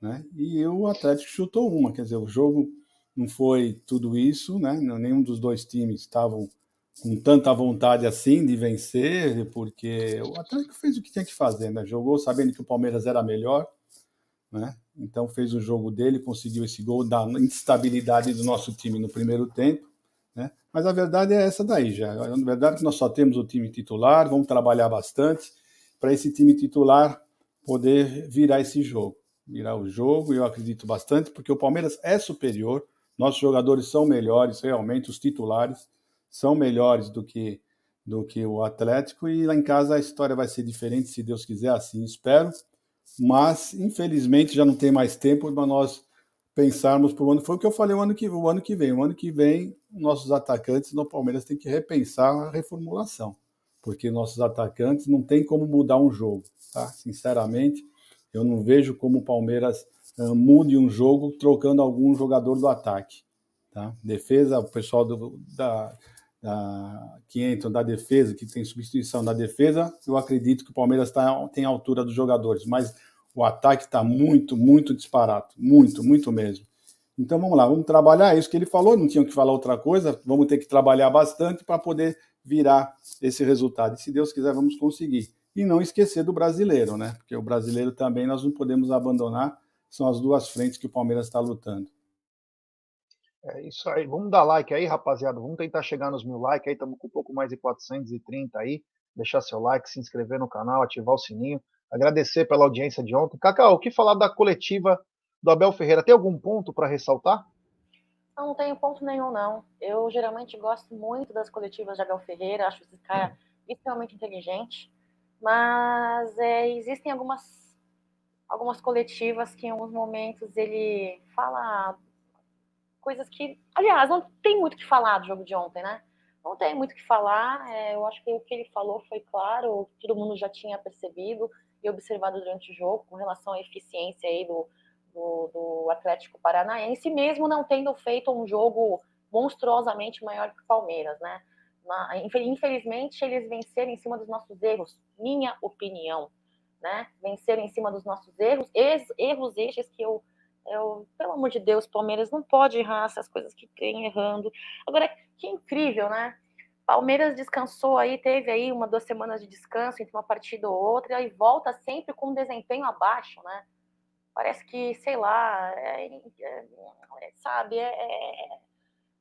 né? E o Atlético chutou uma, quer dizer, o jogo não foi tudo isso, né? Nenhum dos dois times estavam com tanta vontade assim de vencer, porque o Atlético fez o que tinha que fazer, né? Jogou sabendo que o Palmeiras era melhor, né? Então fez o jogo dele, conseguiu esse gol da instabilidade do nosso time no primeiro tempo? Mas a verdade é essa daí, já. A verdade é que nós só temos o time titular, vamos trabalhar bastante para esse time titular poder virar esse jogo, virar o jogo. Eu acredito bastante porque o Palmeiras é superior, nossos jogadores são melhores, realmente os titulares são melhores do que do que o Atlético e lá em casa a história vai ser diferente, se Deus quiser, assim espero mas infelizmente já não tem mais tempo para nós pensarmos para o ano. Foi o que eu falei o ano que, o ano que vem. O ano que vem, nossos atacantes no Palmeiras têm que repensar a reformulação, porque nossos atacantes não tem como mudar um jogo. Tá? Sinceramente, eu não vejo como o Palmeiras uh, mude um jogo trocando algum jogador do ataque. Tá? Defesa, o pessoal do, da, da, que entram da defesa, que tem substituição da defesa, eu acredito que o Palmeiras tá, tem a altura dos jogadores, mas o ataque está muito, muito disparado, muito, muito mesmo. Então vamos lá, vamos trabalhar isso que ele falou, não tinham que falar outra coisa, vamos ter que trabalhar bastante para poder virar esse resultado. E se Deus quiser, vamos conseguir. E não esquecer do brasileiro, né? Porque o brasileiro também nós não podemos abandonar, são as duas frentes que o Palmeiras está lutando. É isso aí. Vamos dar like aí, rapaziada. Vamos tentar chegar nos mil likes aí. Estamos com um pouco mais de 430 aí. Deixar seu like, se inscrever no canal, ativar o sininho. Agradecer pela audiência de ontem. Cacau, o que falar da coletiva do Abel Ferreira? Tem algum ponto para ressaltar? Não, não tenho ponto nenhum, não. Eu geralmente gosto muito das coletivas de Abel Ferreira. Acho esse cara extremamente inteligente. Mas é, existem algumas, algumas coletivas que em alguns momentos ele fala coisas que, aliás, não tem muito o que falar do jogo de ontem, né? Não tem muito o que falar. É, eu acho que o que ele falou foi claro, todo mundo já tinha percebido e observado durante o jogo com relação à eficiência aí do, do, do Atlético Paranaense, mesmo não tendo feito um jogo monstruosamente maior que o Palmeiras, né? Infelizmente, eles venceram em cima dos nossos erros, minha opinião, né? Venceram em cima dos nossos erros, erros estes que eu eu, pelo amor de Deus, Palmeiras não pode errar essas coisas que tem errando. Agora, que incrível, né? Palmeiras descansou aí, teve aí uma, duas semanas de descanso entre uma partida ou outra, e volta sempre com um desempenho abaixo, né? Parece que, sei lá, é, é, sabe, é, é,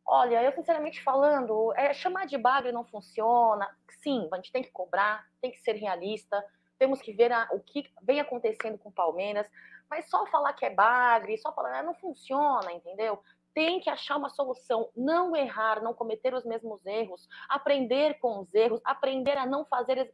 Olha, eu sinceramente falando, é, chamar de bagre não funciona. Sim, a gente tem que cobrar, tem que ser realista, temos que ver a, o que vem acontecendo com o Palmeiras, mas só falar que é bagre, só falar, não funciona, entendeu? Tem que achar uma solução, não errar, não cometer os mesmos erros, aprender com os erros, aprender a não fazer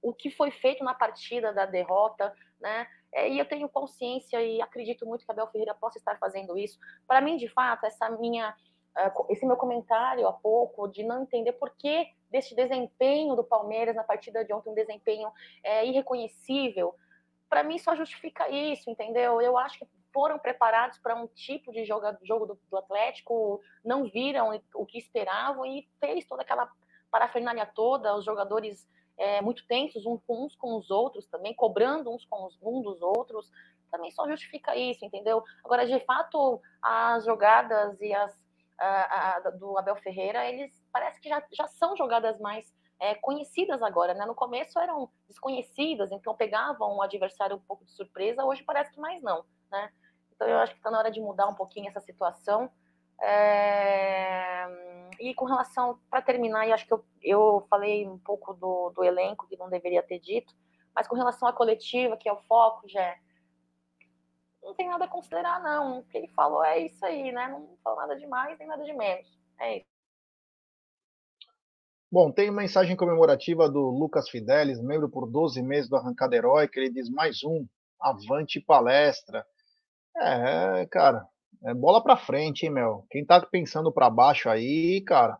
o que foi feito na partida da derrota, né? É, e eu tenho consciência e acredito muito que a Bel Ferreira possa estar fazendo isso. Para mim, de fato, essa minha uh, esse meu comentário há pouco de não entender por que deste desempenho do Palmeiras na partida de ontem, um desempenho é, irreconhecível, para mim só justifica isso, entendeu? Eu acho que foram preparados para um tipo de jogo, jogo do, do, Atlético, não viram o que esperavam e fez toda aquela parafernália toda, os jogadores é, muito tensos com, uns com os outros também, cobrando uns com os, um dos outros, também só justifica isso, entendeu? Agora, de fato, as jogadas e as a, a, do Abel Ferreira, eles parece que já, já são jogadas mais é, conhecidas agora, né? No começo eram desconhecidas, então pegavam o adversário um pouco de surpresa, hoje parece que mais não, né? Então eu acho que está na hora de mudar um pouquinho essa situação. É... E com relação, para terminar, e acho que eu, eu falei um pouco do, do elenco, que não deveria ter dito, mas com relação à coletiva, que é o foco, já não tem nada a considerar, não. O que ele falou é isso aí, né? Não falou nada de mais nem nada de menos. É isso. Bom, tem mensagem comemorativa do Lucas Fidelis, membro por 12 meses do Arrancada Heróica. Ele diz mais um, avante palestra. É, cara, é bola pra frente, hein, meu? Quem tá pensando para baixo aí, cara,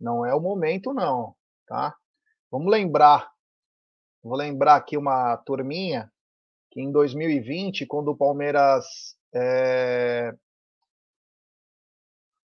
não é o momento, não, tá? Vamos lembrar, vou lembrar aqui uma turminha que em 2020, quando o Palmeiras é...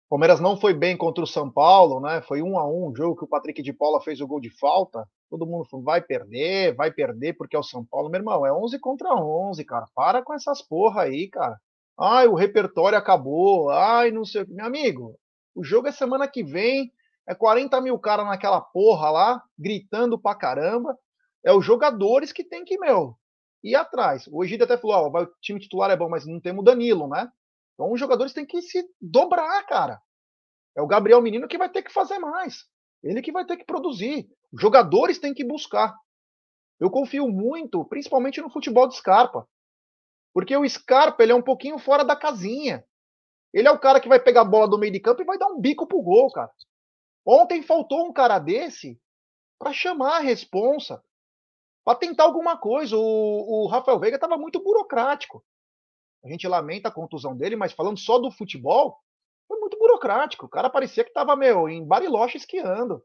Palmeiras não foi bem contra o São Paulo, né? Foi um a um, jogo que o Patrick de Paula fez o gol de falta. Todo mundo vai perder, vai perder porque é o São Paulo. Meu irmão, é 11 contra 11, cara. Para com essas porra aí, cara. Ai, o repertório acabou. Ai, não sei o que. Meu amigo, o jogo é semana que vem. É 40 mil caras naquela porra lá, gritando pra caramba. É os jogadores que tem que, meu, ir atrás. O Egídio até falou: ó, o time titular é bom, mas não temos o Danilo, né? Então os jogadores têm que se dobrar, cara. É o Gabriel Menino que vai ter que fazer mais. Ele que vai ter que produzir. Os jogadores têm que buscar. Eu confio muito, principalmente no futebol de Scarpa. Porque o Scarpa ele é um pouquinho fora da casinha. Ele é o cara que vai pegar a bola do meio de campo e vai dar um bico pro gol, cara. Ontem faltou um cara desse para chamar a responsa, para tentar alguma coisa. O, o Rafael Veiga estava muito burocrático. A gente lamenta a contusão dele, mas falando só do futebol, foi muito burocrático. O cara parecia que estava, meu, em Bariloche esquiando.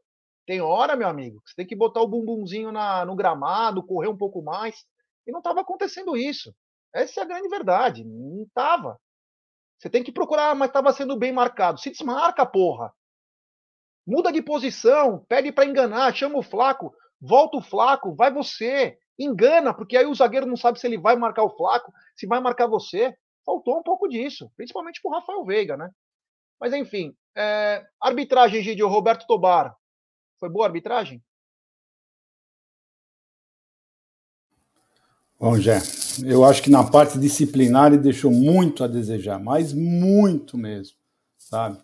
Tem hora, meu amigo, que você tem que botar o bumbumzinho na, no gramado, correr um pouco mais. E não estava acontecendo isso. Essa é a grande verdade. Não estava. Você tem que procurar, mas estava sendo bem marcado. Se desmarca, porra. Muda de posição, pede para enganar, chama o flaco volta o Flaco, vai você, engana, porque aí o zagueiro não sabe se ele vai marcar o Flaco, se vai marcar você. Faltou um pouco disso, principalmente pro Rafael Veiga, né? Mas enfim, é, arbitragem, Gidio, Roberto Tobar. Foi boa a arbitragem? Bom, Jé, eu acho que na parte disciplinar ele deixou muito a desejar, mas muito mesmo, sabe?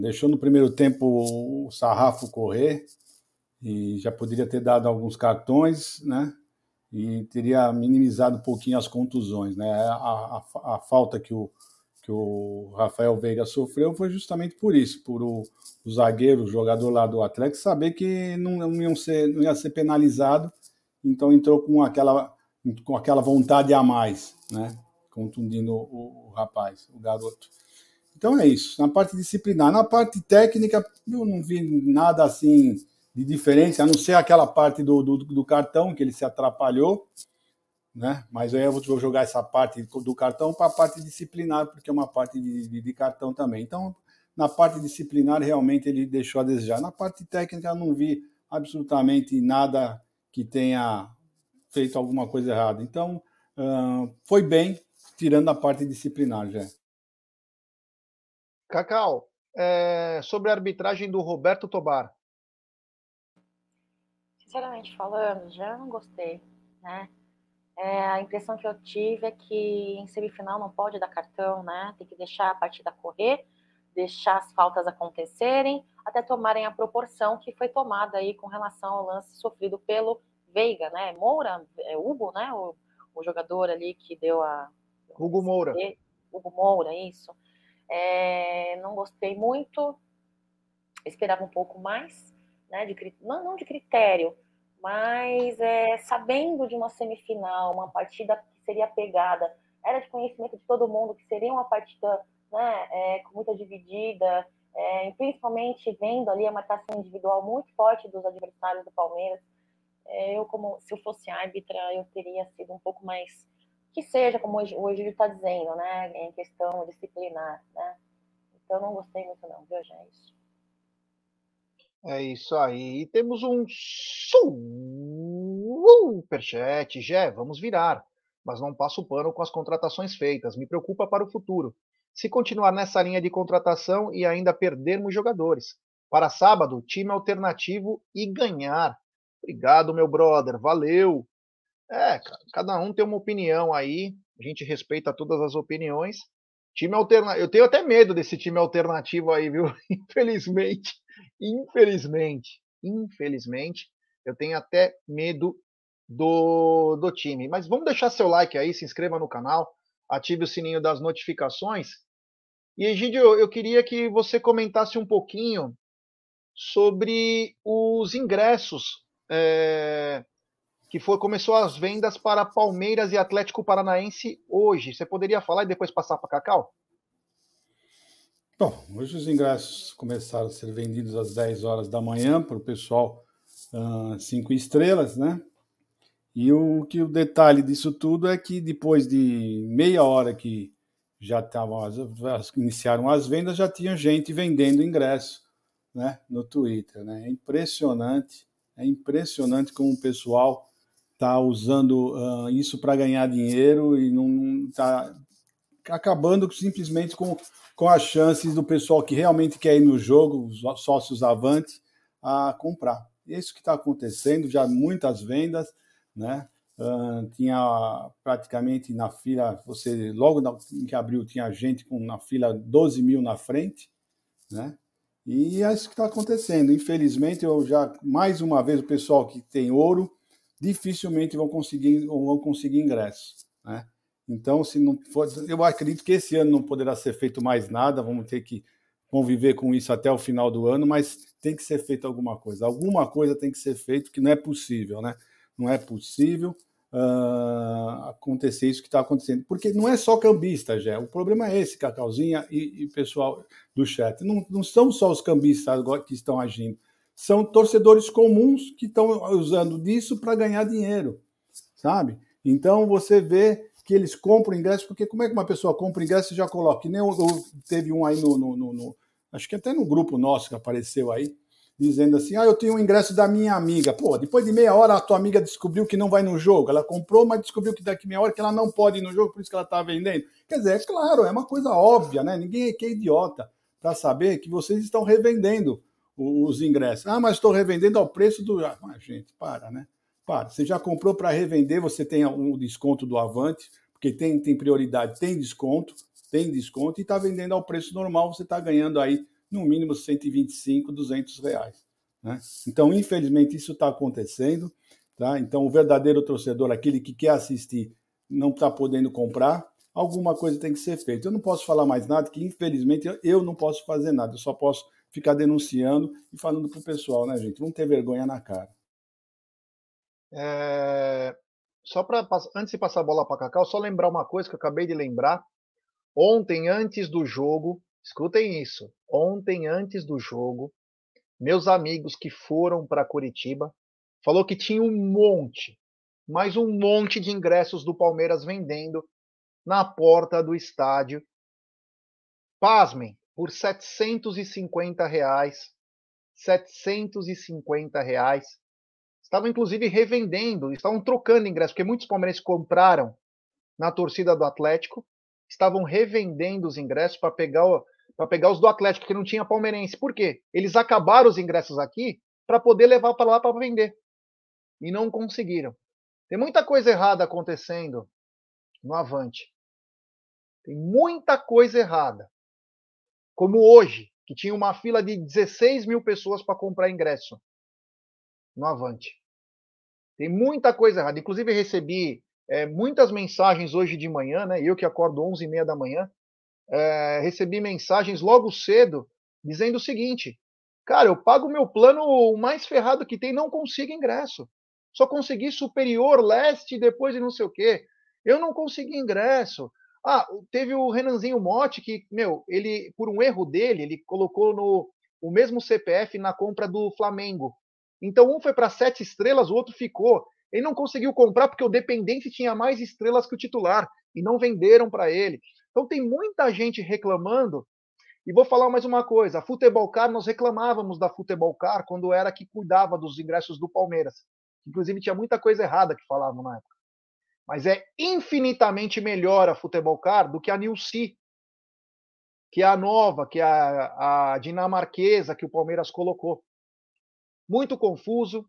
deixou no primeiro tempo o sarrafo correr, e já poderia ter dado alguns cartões, né? E teria minimizado um pouquinho as contusões, né? A, a, a falta que o, que o Rafael Veiga sofreu foi justamente por isso, por o, o zagueiro, o jogador lá do Atlético, saber que não, não, ser, não ia ser penalizado, então entrou com aquela, com aquela vontade a mais, né? Contundindo o, o rapaz, o garoto. Então é isso. Na parte disciplinar, na parte técnica, eu não vi nada assim de diferença, a não ser aquela parte do, do, do cartão que ele se atrapalhou, né? Mas aí eu vou jogar essa parte do cartão para a parte disciplinar, porque é uma parte de, de, de, cartão também. Então, na parte disciplinar, realmente ele deixou a desejar. Na parte técnica, eu não vi absolutamente nada que tenha feito alguma coisa errada. Então, uh, foi bem, tirando a parte disciplinar, já. Cacau, é, sobre a arbitragem do Roberto Tobar sinceramente falando, já não gostei, né? É, a impressão que eu tive é que em semifinal não pode dar cartão, né? Tem que deixar a partida correr. deixar as faltas acontecerem até tomarem a proporção que foi tomada aí com relação ao lance sofrido pelo Veiga, né? Moura, é Hugo, né? O, o jogador ali que deu a. Hugo Moura. Hugo Moura, isso. É, não gostei muito, esperava um pouco mais, né? De, não, não de critério, mas é, sabendo de uma semifinal, uma partida que seria pegada, era de conhecimento de todo mundo que seria uma partida né, é, com muita dividida, é, principalmente vendo ali a marcação individual muito forte dos adversários do Palmeiras. É, eu, como se eu fosse árbitra, eu teria sido um pouco mais que seja, como o Egídio está dizendo, né, em questão disciplinar, né. Então, não gostei muito não, viu, já é isso. Aí. Temos um superchat. Jé, vamos virar. Mas não passo pano com as contratações feitas. Me preocupa para o futuro se continuar nessa linha de contratação e ainda perdermos jogadores. Para sábado, time alternativo e ganhar. Obrigado, meu brother, valeu. É, cada um tem uma opinião aí, a gente respeita todas as opiniões. Time alternativo, eu tenho até medo desse time alternativo aí, viu? Infelizmente, infelizmente, infelizmente, eu tenho até medo do, do time. Mas vamos deixar seu like aí, se inscreva no canal ative o sininho das notificações. E Egidio, eu queria que você comentasse um pouquinho sobre os ingressos é, que foi, começou as vendas para Palmeiras e Atlético Paranaense hoje. Você poderia falar e depois passar para Cacau? Bom, hoje os ingressos começaram a ser vendidos às 10 horas da manhã para o pessoal uh, cinco estrelas, né? E o que o detalhe disso tudo é que depois de meia hora que já estavam iniciaram as vendas, já tinha gente vendendo ingresso, né, no Twitter, né? É impressionante, é impressionante como o pessoal está usando uh, isso para ganhar dinheiro e não está acabando simplesmente com, com as chances do pessoal que realmente quer ir no jogo, os sócios avante, a comprar. É isso que está acontecendo, já muitas vendas né? Uh, tinha praticamente na fila, você logo na, em que abriu tinha gente com na fila 12 mil na frente, né? E é isso que está acontecendo. Infelizmente, eu já mais uma vez o pessoal que tem ouro dificilmente vão conseguir vão conseguir ingresso, né? Então, se não for, eu acredito que esse ano não poderá ser feito mais nada. Vamos ter que conviver com isso até o final do ano, mas tem que ser feito alguma coisa. Alguma coisa tem que ser feito que não é possível, né? não é possível uh, acontecer isso que está acontecendo. Porque não é só cambista, já. O problema é esse, Cacauzinha e, e pessoal do chat. Não, não são só os cambistas que estão agindo. São torcedores comuns que estão usando disso para ganhar dinheiro, sabe? Então você vê que eles compram ingresso, porque como é que uma pessoa compra ingresso e já coloca? Que nem eu, teve um aí no, no, no, no, Acho que até no grupo nosso que apareceu aí, dizendo assim: ah, eu tenho um ingresso da minha amiga. Pô, depois de meia hora a tua amiga descobriu que não vai no jogo. Ela comprou, mas descobriu que daqui meia hora que ela não pode ir no jogo, por isso que ela está vendendo. Quer dizer, é claro, é uma coisa óbvia, né? Ninguém é é idiota para saber que vocês estão revendendo os ingressos. Ah, mas estou revendendo ao preço do. Ah, gente, para, né? Para. Você já comprou para revender, você tem um desconto do Avante, porque tem, tem prioridade, tem desconto, tem desconto, e está vendendo ao preço normal, você está ganhando aí no mínimo 125, 200 reais. Né? Então, infelizmente, isso está acontecendo. Tá? Então, o verdadeiro torcedor, aquele que quer assistir, não está podendo comprar, alguma coisa tem que ser feita. Eu não posso falar mais nada, que infelizmente eu não posso fazer nada, eu só posso ficar denunciando e falando para o pessoal, né, gente? Vamos ter vergonha na cara. É... Só para antes de passar a bola para Cacau, só lembrar uma coisa que eu acabei de lembrar. Ontem, antes do jogo, Escutem isso. Ontem, antes do jogo, meus amigos que foram para Curitiba falou que tinha um monte, mais um monte de ingressos do Palmeiras vendendo na porta do estádio. Pasmem, por 750 reais. 750 reais. Estavam inclusive revendendo, estavam trocando ingressos, porque muitos palmeirenses compraram na torcida do Atlético, estavam revendendo os ingressos para pegar pegar os do Atlético, que não tinha palmeirense. Por quê? Eles acabaram os ingressos aqui para poder levar para lá para vender. E não conseguiram. Tem muita coisa errada acontecendo no Avante. Tem muita coisa errada. como hoje, que tinha uma fila de 16 mil pessoas para comprar ingresso no Avante. Tem muita coisa errada. Inclusive, recebi é, muitas mensagens hoje de manhã, né? Eu que acordo 11 e meia da manhã, é, recebi mensagens logo cedo dizendo o seguinte: Cara, eu pago meu plano mais ferrado que tem, não consigo ingresso. Só consegui superior, leste, depois de não sei o quê. Eu não consegui ingresso. Ah, teve o Renanzinho Motti que, meu, ele, por um erro dele, ele colocou no o mesmo CPF na compra do Flamengo. Então um foi para sete estrelas, o outro ficou. Ele não conseguiu comprar porque o dependente tinha mais estrelas que o titular e não venderam para ele. Então tem muita gente reclamando. E vou falar mais uma coisa: a Futebol Car, nós reclamávamos da Futebol Car quando era que cuidava dos ingressos do Palmeiras. Inclusive tinha muita coisa errada que falavam na época. Mas é infinitamente melhor a Futebol Car do que a Nilce, que é a nova, que é a, a dinamarquesa que o Palmeiras colocou. Muito confuso.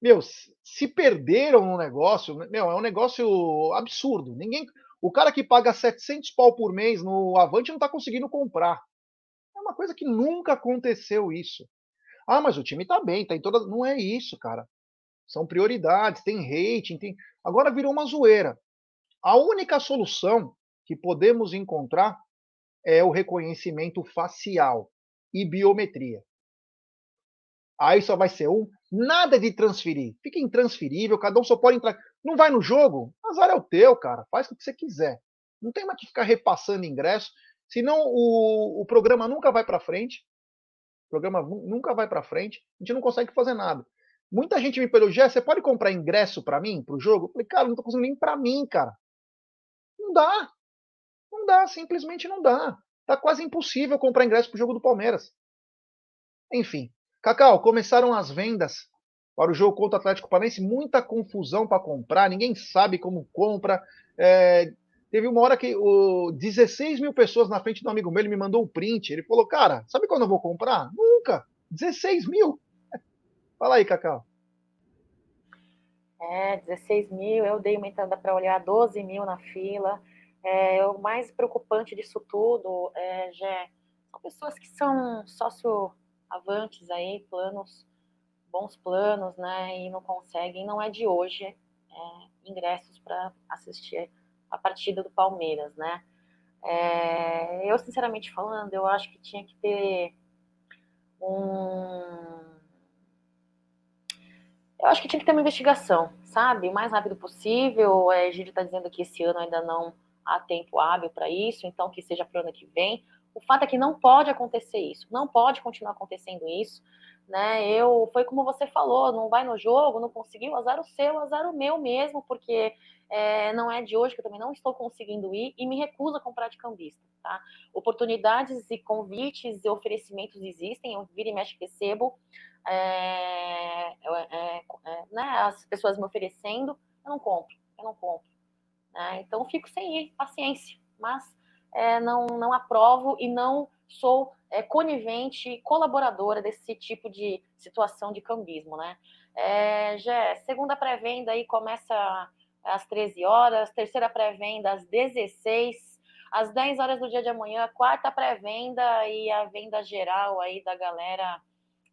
Meu, se perderam no negócio, meu, é um negócio absurdo. Ninguém, o cara que paga 700 pau por mês no Avante não está conseguindo comprar. É uma coisa que nunca aconteceu isso. Ah, mas o time está bem, tá em toda. Não é isso, cara. São prioridades, tem rating, tem. Agora virou uma zoeira. A única solução que podemos encontrar é o reconhecimento facial e biometria. Aí só vai ser um, nada de transferir. Fica intransferível, cada um só pode entrar. Não vai no jogo? Azar é o teu, cara. Faz o que você quiser. Não tem mais que ficar repassando ingresso, senão o, o programa nunca vai para frente. O programa nunca vai para frente. A gente não consegue fazer nada. Muita gente me perguntou, Jé, você pode comprar ingresso para mim, para o jogo? Eu falei, cara, não tô conseguindo nem para mim, cara. Não dá. Não dá, simplesmente não dá. Tá quase impossível comprar ingresso para o jogo do Palmeiras. Enfim. Cacau, começaram as vendas para o jogo contra o Atlético Paranaense, muita confusão para comprar, ninguém sabe como compra. É, teve uma hora que o 16 mil pessoas na frente do amigo meu, ele me mandou um print. Ele falou, cara, sabe quando eu vou comprar? Nunca! 16 mil! Fala aí, Cacau. É, 16 mil, eu dei uma entrada para olhar 12 mil na fila. É, o mais preocupante disso tudo é, já são pessoas que são sócio-avantes aí, planos, bons planos, né, e não conseguem, não é de hoje, é, ingressos para assistir a partida do Palmeiras, né. É, eu, sinceramente falando, eu acho que tinha que ter um eu acho que tinha que ter uma investigação, sabe? O mais rápido possível. É, a gente está dizendo que esse ano ainda não há tempo hábil para isso, então que seja para o ano que vem. O fato é que não pode acontecer isso, não pode continuar acontecendo isso. Né? Eu foi como você falou, não vai no jogo, não conseguiu, azar o seu, azar o meu mesmo, porque é, não é de hoje que eu também não estou conseguindo ir e me recuso a comprar de cambista. Tá? Oportunidades e convites e oferecimentos existem, eu vira e mexe recebo é, é, é, né, as pessoas me oferecendo, eu não compro, eu não compro. Né? Então fico sem ir, paciência, mas é, não, não aprovo e não sou é, conivente, colaboradora desse tipo de situação de cambismo, né? É, já, segunda pré-venda aí começa às 13 horas, terceira pré-venda às 16, às 10 horas do dia de amanhã, quarta pré-venda e a venda geral aí da galera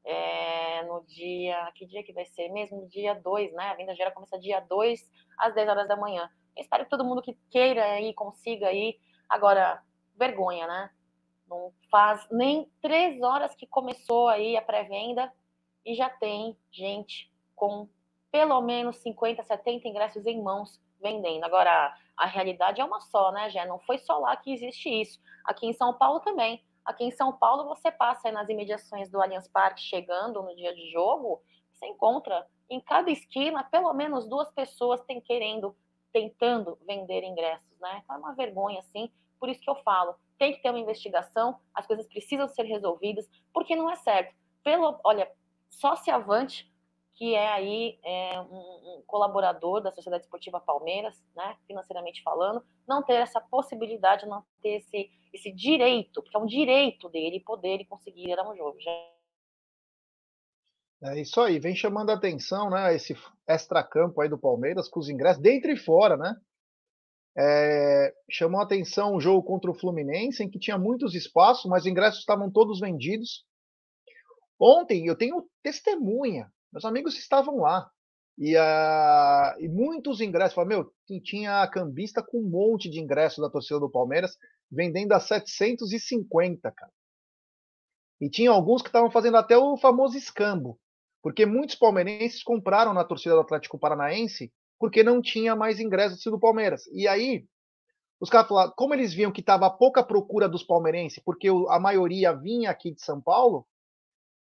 é, no dia. Que dia que vai ser mesmo? Dia 2, né? A venda geral começa dia 2 às 10 horas da manhã. Eu espero que todo mundo que queira e consiga ir. Agora, vergonha, né? Não faz nem três horas que começou aí a pré-venda e já tem gente com pelo menos 50, 70 ingressos em mãos vendendo. Agora, a realidade é uma só, né, Jé? Não foi só lá que existe isso. Aqui em São Paulo também. Aqui em São Paulo, você passa nas imediações do Allianz Parque, chegando no dia de jogo, você encontra em cada esquina pelo menos duas pessoas tem querendo, tentando vender ingressos, né? Então é uma vergonha, assim. Por isso que eu falo, tem que ter uma investigação, as coisas precisam ser resolvidas, porque não é certo. Pelo, olha, só se avante que é aí é, um, um, colaborador da Sociedade Esportiva Palmeiras, né, financeiramente falando, não ter essa possibilidade, não ter esse, esse direito, porque é um direito dele poder e conseguir ir a um jogo. É isso aí, vem chamando a atenção, né, esse extra-campo aí do Palmeiras com os ingressos dentro e fora, né? É, chamou a atenção o jogo contra o Fluminense, em que tinha muitos espaços, mas os ingressos estavam todos vendidos. Ontem eu tenho testemunha, meus amigos estavam lá. E, uh, e muitos ingressos, falei, meu, tinha a cambista com um monte de ingressos da torcida do Palmeiras, vendendo a 750, cara. E tinha alguns que estavam fazendo até o famoso escambo, porque muitos palmeirenses compraram na torcida do Atlético Paranaense porque não tinha mais ingressos do Palmeiras. E aí, os caras falaram, como eles viam que estava pouca procura dos palmeirenses, porque a maioria vinha aqui de São Paulo,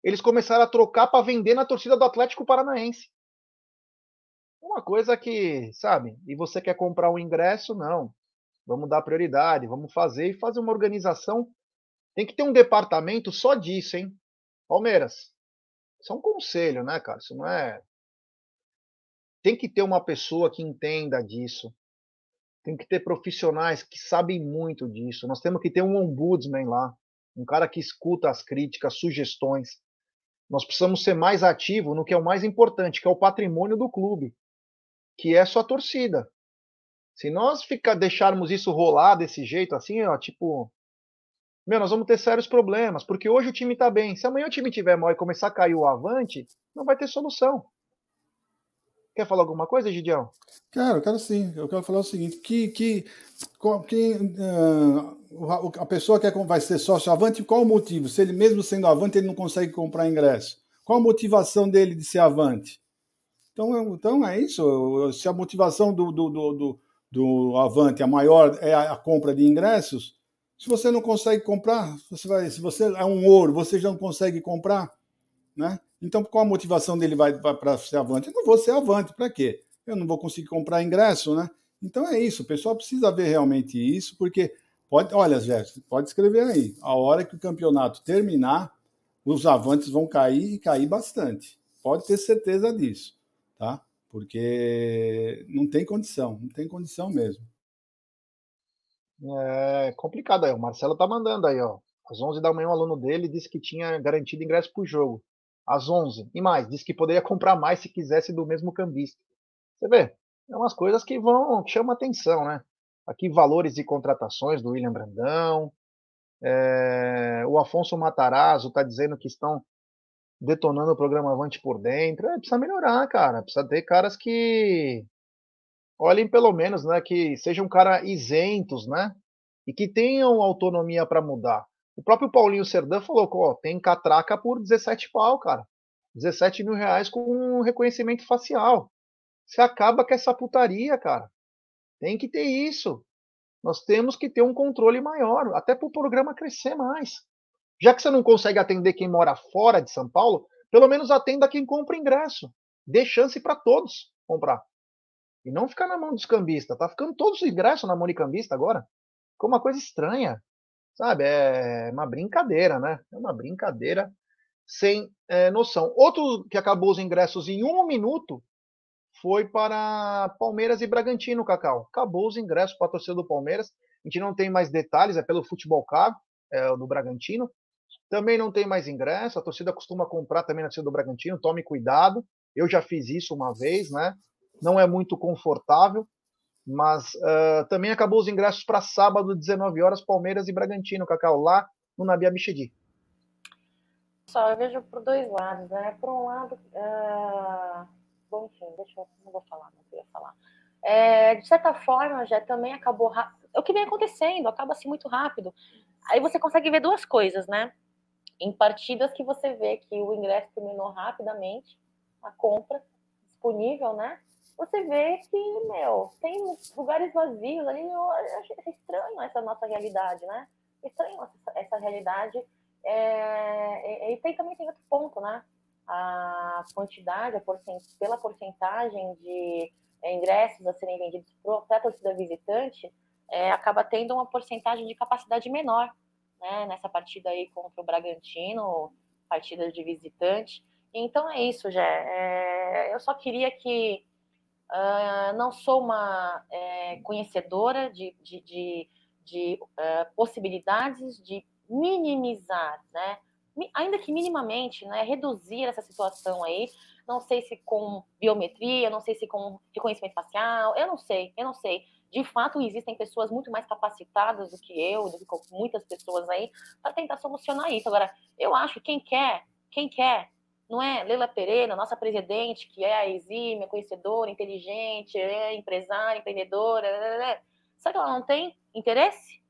eles começaram a trocar para vender na torcida do Atlético Paranaense. Uma coisa que, sabe, e você quer comprar um ingresso? Não. Vamos dar prioridade, vamos fazer e fazer uma organização. Tem que ter um departamento só disso, hein? Palmeiras. Isso é um conselho, né, cara? Isso não é. Tem que ter uma pessoa que entenda disso. Tem que ter profissionais que sabem muito disso. Nós temos que ter um ombudsman lá, um cara que escuta as críticas, sugestões. Nós precisamos ser mais ativos no que é o mais importante, que é o patrimônio do clube, que é sua torcida. Se nós ficar deixarmos isso rolar desse jeito assim, ó, tipo, meu, nós vamos ter sérios problemas, porque hoje o time está bem. Se amanhã o time tiver mal e começar a cair o avante, não vai ter solução. Quer falar alguma coisa, Gidião? Quero, quero sim. Eu quero falar o seguinte: que, que, que uh, a pessoa que vai ser sócio avante, qual o motivo? Se ele mesmo sendo avante, ele não consegue comprar ingresso. Qual a motivação dele de ser avante? Então, então é isso. Se a motivação do, do, do, do, do avante a maior é a compra de ingressos, se você não consegue comprar, você vai, se você é um ouro, você já não consegue comprar, né? Então, qual a motivação dele vai, vai para ser avante? Eu não vou ser avante, para quê? Eu não vou conseguir comprar ingresso, né? Então é isso, o pessoal precisa ver realmente isso, porque pode, olha, Jéssica, pode escrever aí. A hora que o campeonato terminar, os avantes vão cair e cair bastante. Pode ter certeza disso, tá? Porque não tem condição, não tem condição mesmo. É complicado aí. O Marcelo tá mandando aí, ó. Às 11 da manhã, o um aluno dele disse que tinha garantido ingresso para o jogo às 11 e mais. Disse que poderia comprar mais se quisesse do mesmo cambista. Você vê, é umas coisas que vão que chamam atenção, né? Aqui valores de contratações do William Brandão. É, o Afonso Matarazzo está dizendo que estão detonando o programa Avante por dentro. É, precisa melhorar, cara. Precisa ter caras que olhem pelo menos, né? Que sejam caras isentos, né? E que tenham autonomia para mudar. O próprio Paulinho Serdã falou que ó, tem catraca por 17 pau, cara. 17 mil reais com um reconhecimento facial. Você acaba com essa putaria, cara. Tem que ter isso. Nós temos que ter um controle maior, até para o programa crescer mais. Já que você não consegue atender quem mora fora de São Paulo, pelo menos atenda quem compra ingresso. Dê chance para todos comprar. E não ficar na mão dos cambistas. Tá ficando todos os ingressos na mão de cambista agora. Ficou uma coisa estranha. Sabe, é uma brincadeira, né? É uma brincadeira sem é, noção. Outro que acabou os ingressos em um minuto foi para Palmeiras e Bragantino, Cacau. Acabou os ingressos para a torcida do Palmeiras. A gente não tem mais detalhes, é pelo futebol caro é, do Bragantino. Também não tem mais ingresso, a torcida costuma comprar também na torcida do Bragantino, tome cuidado. Eu já fiz isso uma vez, né? Não é muito confortável. Mas uh, também acabou os ingressos para sábado, 19 horas, Palmeiras e Bragantino, Cacau, lá no Nabi Abichedi. Só, eu vejo por dois lados, né? Por um lado, uh... bom, enfim, deixa eu, não vou falar, não queria falar. É, de certa forma, já também acabou rápido. É o que vem acontecendo, acaba assim muito rápido. Aí você consegue ver duas coisas, né? Em partidas que você vê que o ingresso terminou rapidamente, a compra disponível, né? Você vê que, meu, tem lugares vazios ali. Eu acho estranho essa nossa realidade, né? Estranho essa, essa realidade. É, e, tem, também tem outro ponto, né? A quantidade, a porcent, pela porcentagem de é, ingressos a serem vendidos para a torcida visitante, é, acaba tendo uma porcentagem de capacidade menor, né? Nessa partida aí contra o Bragantino, partida de visitante. Então é isso, já. É, eu só queria que Uh, não sou uma é, conhecedora de, de, de, de uh, possibilidades de minimizar, né? ainda que minimamente, né, reduzir essa situação aí. Não sei se com biometria, não sei se com reconhecimento facial, eu não sei, eu não sei. de fato existem pessoas muito mais capacitadas do que eu, do que muitas pessoas aí, para tentar solucionar isso. Agora, eu acho que quem quer, quem quer, não é Leila Pereira, nossa presidente, que é a exímia, conhecedora, inteligente, é empresária, empreendedora, será que ela não tem interesse?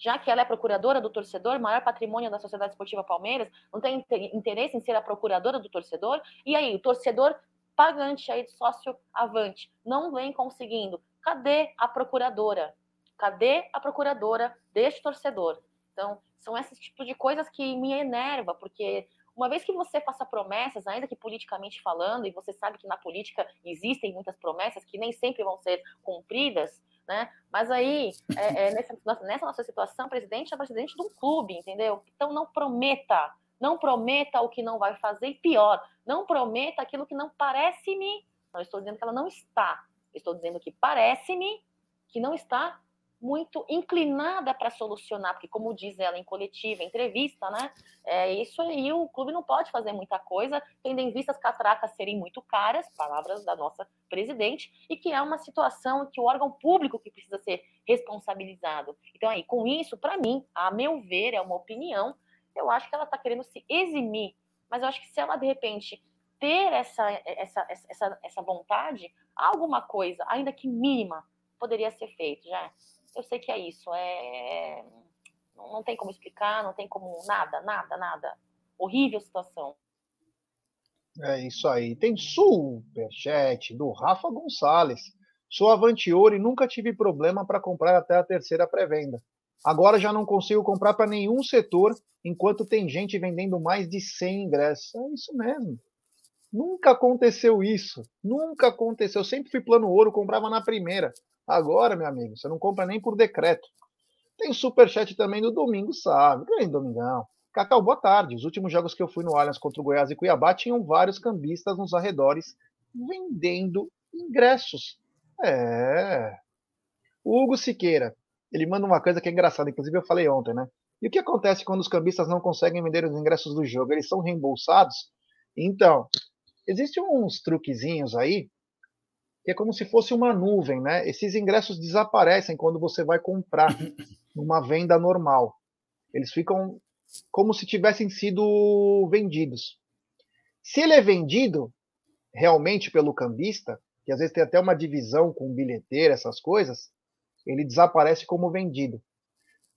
já que ela é procuradora do torcedor, maior patrimônio da Sociedade Esportiva Palmeiras, não tem interesse em ser a procuradora do torcedor? E aí, o torcedor pagante aí de sócio avante não vem conseguindo. Cadê a procuradora? Cadê a procuradora deste torcedor? Então, são esses tipos de coisas que me enerva, porque uma vez que você faça promessas, ainda que politicamente falando, e você sabe que na política existem muitas promessas que nem sempre vão ser cumpridas, né? Mas aí, é, é, nessa, nessa, nossa situação, presidente é presidente de um clube, entendeu? Então não prometa, não prometa o que não vai fazer, e pior, não prometa aquilo que não parece-me. Não estou dizendo que ela não está, estou dizendo que parece-me que não está muito inclinada para solucionar, porque como diz ela em coletiva, entrevista, né? É isso aí, o clube não pode fazer muita coisa, tendo em vista as catracas serem muito caras, palavras da nossa presidente, e que é uma situação que o órgão público que precisa ser responsabilizado. Então aí, com isso, para mim, a meu ver, é uma opinião, eu acho que ela está querendo se eximir, mas eu acho que se ela de repente ter essa, essa, essa, essa vontade, alguma coisa, ainda que mínima, poderia ser feito, já. Eu sei que é isso. É... Não tem como explicar, não tem como. Nada, nada, nada. Horrível situação. É isso aí. Tem superchat do Rafa Gonçalves. Sou avantior e nunca tive problema para comprar até a terceira pré-venda. Agora já não consigo comprar para nenhum setor, enquanto tem gente vendendo mais de 100 ingressos. É isso mesmo. Nunca aconteceu isso. Nunca aconteceu. Eu sempre fui plano ouro, comprava na primeira. Agora, meu amigo, você não compra nem por decreto. Tem superchat também do Domingo Sabe. Grande Domingão. Cacau, boa tarde. Os últimos jogos que eu fui no Allianz contra o Goiás e Cuiabá tinham vários cambistas nos arredores vendendo ingressos. É. O Hugo Siqueira, ele manda uma coisa que é engraçada, inclusive eu falei ontem, né? E o que acontece quando os cambistas não conseguem vender os ingressos do jogo? Eles são reembolsados? Então, existem uns truquezinhos aí que é como se fosse uma nuvem, né? Esses ingressos desaparecem quando você vai comprar numa venda normal. Eles ficam como se tivessem sido vendidos. Se ele é vendido realmente pelo cambista, que às vezes tem até uma divisão com bilheteiro, essas coisas, ele desaparece como vendido.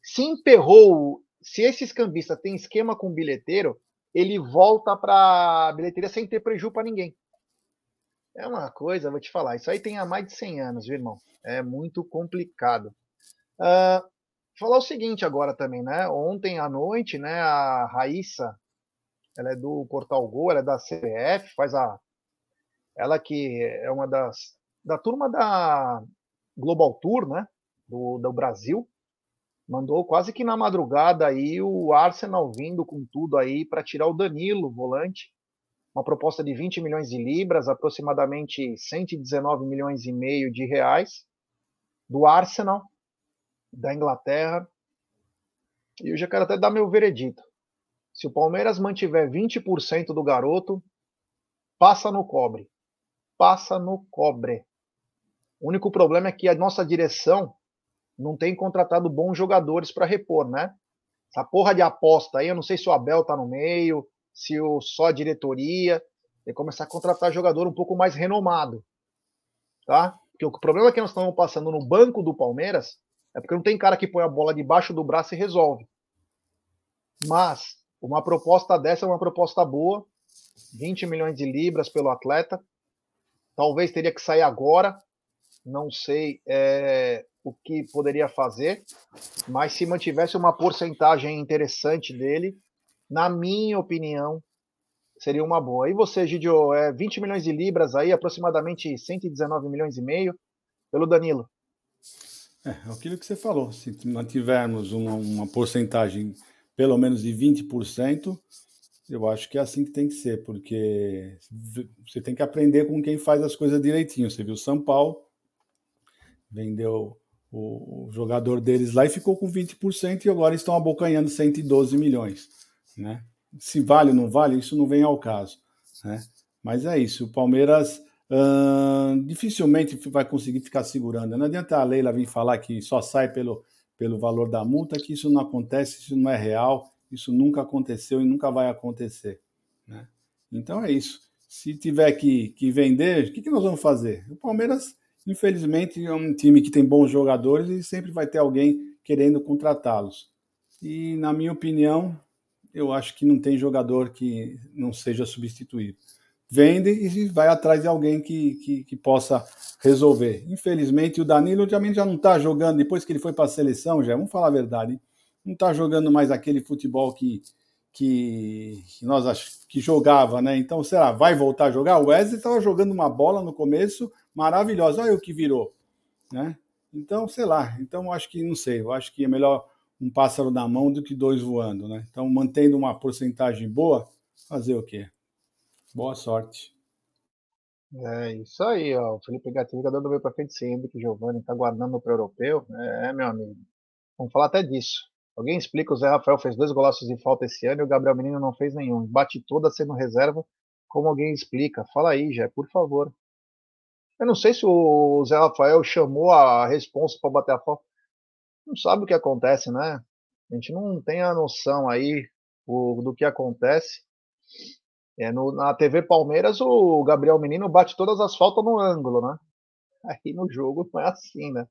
Se emperrou, se esses cambistas têm esquema com bilheteiro, ele volta para a bilheteria sem ter prejuízo para ninguém. É uma coisa, vou te falar, isso aí tem há mais de 100 anos, viu, irmão? É muito complicado. Uh, falar o seguinte agora também, né? Ontem à noite, né, a Raíssa, ela é do Portal Gol, ela é da CBF, faz a. Ela que é uma das. da turma da Global Tour, né? Do, do Brasil. Mandou quase que na madrugada aí o Arsenal vindo com tudo aí para tirar o Danilo, volante uma proposta de 20 milhões de libras, aproximadamente 119 milhões e meio de reais, do Arsenal, da Inglaterra. E eu já quero até dar meu veredito. Se o Palmeiras mantiver 20% do garoto, passa no cobre. Passa no cobre. O único problema é que a nossa direção não tem contratado bons jogadores para repor, né? Essa porra de aposta aí, eu não sei se o Abel tá no meio, se o, só a diretoria, e começar a contratar jogador um pouco mais renomado. Tá? Porque o problema que nós estamos passando no banco do Palmeiras é porque não tem cara que põe a bola debaixo do braço e resolve. Mas uma proposta dessa é uma proposta boa, 20 milhões de libras pelo atleta. Talvez teria que sair agora, não sei é, o que poderia fazer, mas se mantivesse uma porcentagem interessante dele, na minha opinião, seria uma boa. E você, Gidio, é 20 milhões de libras aí, aproximadamente 119 milhões e meio, pelo Danilo. É, é aquilo que você falou. Se mantivermos uma, uma porcentagem pelo menos de 20%, eu acho que é assim que tem que ser, porque você tem que aprender com quem faz as coisas direitinho. Você viu São Paulo, vendeu o jogador deles lá e ficou com 20% e agora estão abocanhando 112 milhões. Né? Se vale ou não vale, isso não vem ao caso. Né? Mas é isso. O Palmeiras dificilmente vai conseguir ficar segurando. Não adianta a Leila vir falar que só sai pelo, pelo valor da multa, que isso não acontece, isso não é real, isso nunca aconteceu e nunca vai acontecer. Né? Então é isso. Se tiver que, que vender, o que, que nós vamos fazer? O Palmeiras, infelizmente, é um time que tem bons jogadores e sempre vai ter alguém querendo contratá-los. E, na minha opinião, eu acho que não tem jogador que não seja substituído. Vende e vai atrás de alguém que, que, que possa resolver. Infelizmente, o Danilo também já não está jogando, depois que ele foi para a seleção, já, vamos falar a verdade, não está jogando mais aquele futebol que, que, que nós ach, que jogava, né? Então, será, vai voltar a jogar? O Wesley estava jogando uma bola no começo maravilhosa, olha o que virou, né? Então, sei lá, então acho que, não sei, eu acho que é melhor um pássaro na mão do que dois voando, né? Então, mantendo uma porcentagem boa, fazer o quê? Boa sorte. É isso aí, ó. O Felipe Gatinho dando meio para frente sempre, que Giovanni está guardando o europeu. É, meu amigo. Vamos falar até disso. Alguém explica, o Zé Rafael fez dois golaços de falta esse ano e o Gabriel Menino não fez nenhum. Bate toda sendo reserva. Como alguém explica? Fala aí, Jé, por favor. Eu não sei se o Zé Rafael chamou a responsa para bater a falta não sabe o que acontece, né? A gente não tem a noção aí o, do que acontece. É, no, na TV Palmeiras, o Gabriel Menino bate todas as faltas no ângulo, né? Aí no jogo não é assim, né?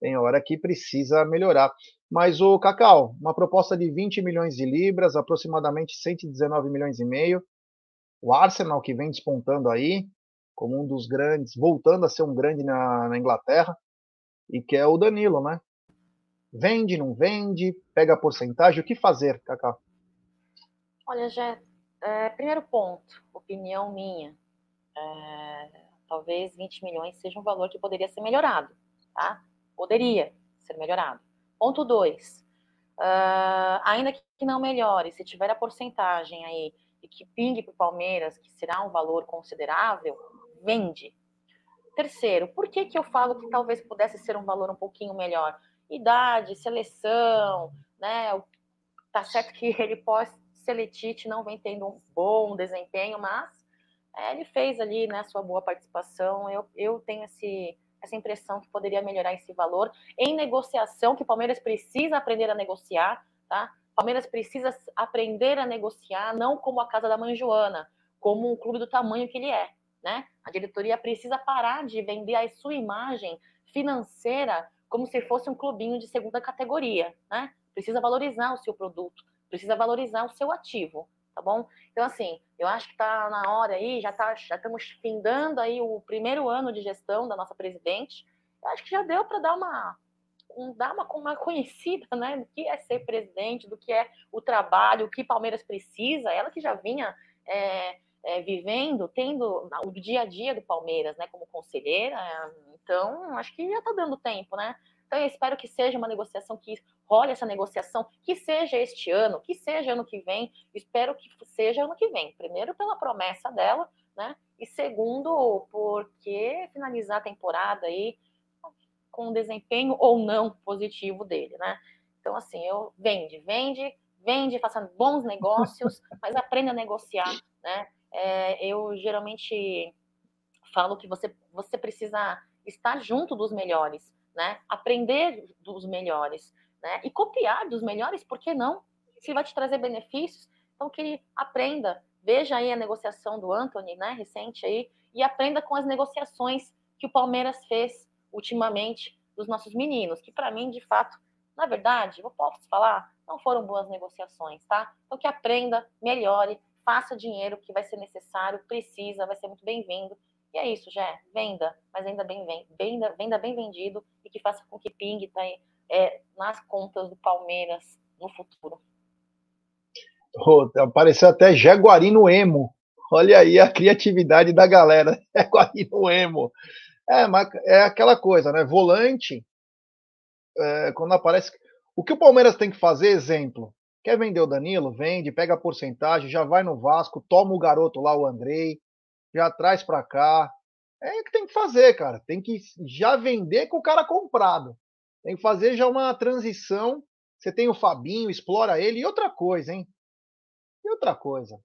Tem hora que precisa melhorar. Mas o Cacau, uma proposta de 20 milhões de libras, aproximadamente 119 milhões e meio. O Arsenal que vem despontando aí, como um dos grandes, voltando a ser um grande na, na Inglaterra, e que é o Danilo, né? Vende, não vende? Pega a porcentagem? O que fazer, Cacá? Olha, já é, primeiro ponto, opinião minha. É, talvez 20 milhões seja um valor que poderia ser melhorado, tá? Poderia ser melhorado. Ponto 2. Uh, é, ainda que não melhore, se tiver a porcentagem aí e que pingue para o Palmeiras, que será um valor considerável, vende. Terceiro, por que, que eu falo que talvez pudesse ser um valor um pouquinho melhor? Idade, seleção, né? Tá certo que ele pós Seletite não vem tendo um bom desempenho, mas é, ele fez ali, né, sua boa participação. Eu, eu tenho esse, essa impressão que poderia melhorar esse valor em negociação, que o Palmeiras precisa aprender a negociar, tá? Palmeiras precisa aprender a negociar, não como a casa da mãe Joana, como um clube do tamanho que ele é, né? A diretoria precisa parar de vender a sua imagem financeira como se fosse um clubinho de segunda categoria, né? Precisa valorizar o seu produto, precisa valorizar o seu ativo, tá bom? Então, assim, eu acho que está na hora aí, já, tá, já estamos findando aí o primeiro ano de gestão da nossa presidente. Eu acho que já deu para dar uma, um, dar uma, uma conhecida, né, do que é ser presidente, do que é o trabalho, o que Palmeiras precisa. Ela que já vinha é, é, vivendo, tendo o dia a dia do Palmeiras, né, como conselheira, então, acho que já está dando tempo, né? Então, eu espero que seja uma negociação que role essa negociação, que seja este ano, que seja ano que vem. Espero que seja ano que vem. Primeiro, pela promessa dela, né? E segundo, porque finalizar a temporada aí com um desempenho ou não positivo dele, né? Então, assim, eu vende, vende, vende, faça bons negócios, mas aprenda a negociar, né? É, eu geralmente falo que você, você precisa estar junto dos melhores, né? Aprender dos melhores, né? E copiar dos melhores, por que não? Se vai te trazer benefícios, então que aprenda, veja aí a negociação do Anthony, né, recente aí, e aprenda com as negociações que o Palmeiras fez ultimamente dos nossos meninos, que para mim, de fato, na verdade, eu posso falar, não foram boas negociações, tá? Então que aprenda, melhore, faça dinheiro que vai ser necessário, precisa, vai ser muito bem-vindo e é isso, já venda, mas ainda bem venda, venda bem vendido e que faça com que pingue tá é, nas contas do Palmeiras no futuro. Oh, apareceu até Jaguarino Emo. Olha aí a criatividade da galera. Jaguarino Emo. É, é aquela coisa, né? Volante, é, quando aparece. O que o Palmeiras tem que fazer, exemplo, quer vender o Danilo? Vende, pega a porcentagem, já vai no Vasco, toma o garoto lá, o Andrei, já traz para cá. É o que tem que fazer, cara. Tem que já vender com o cara comprado. Tem que fazer já uma transição. Você tem o Fabinho, explora ele. E outra coisa, hein? E outra coisa.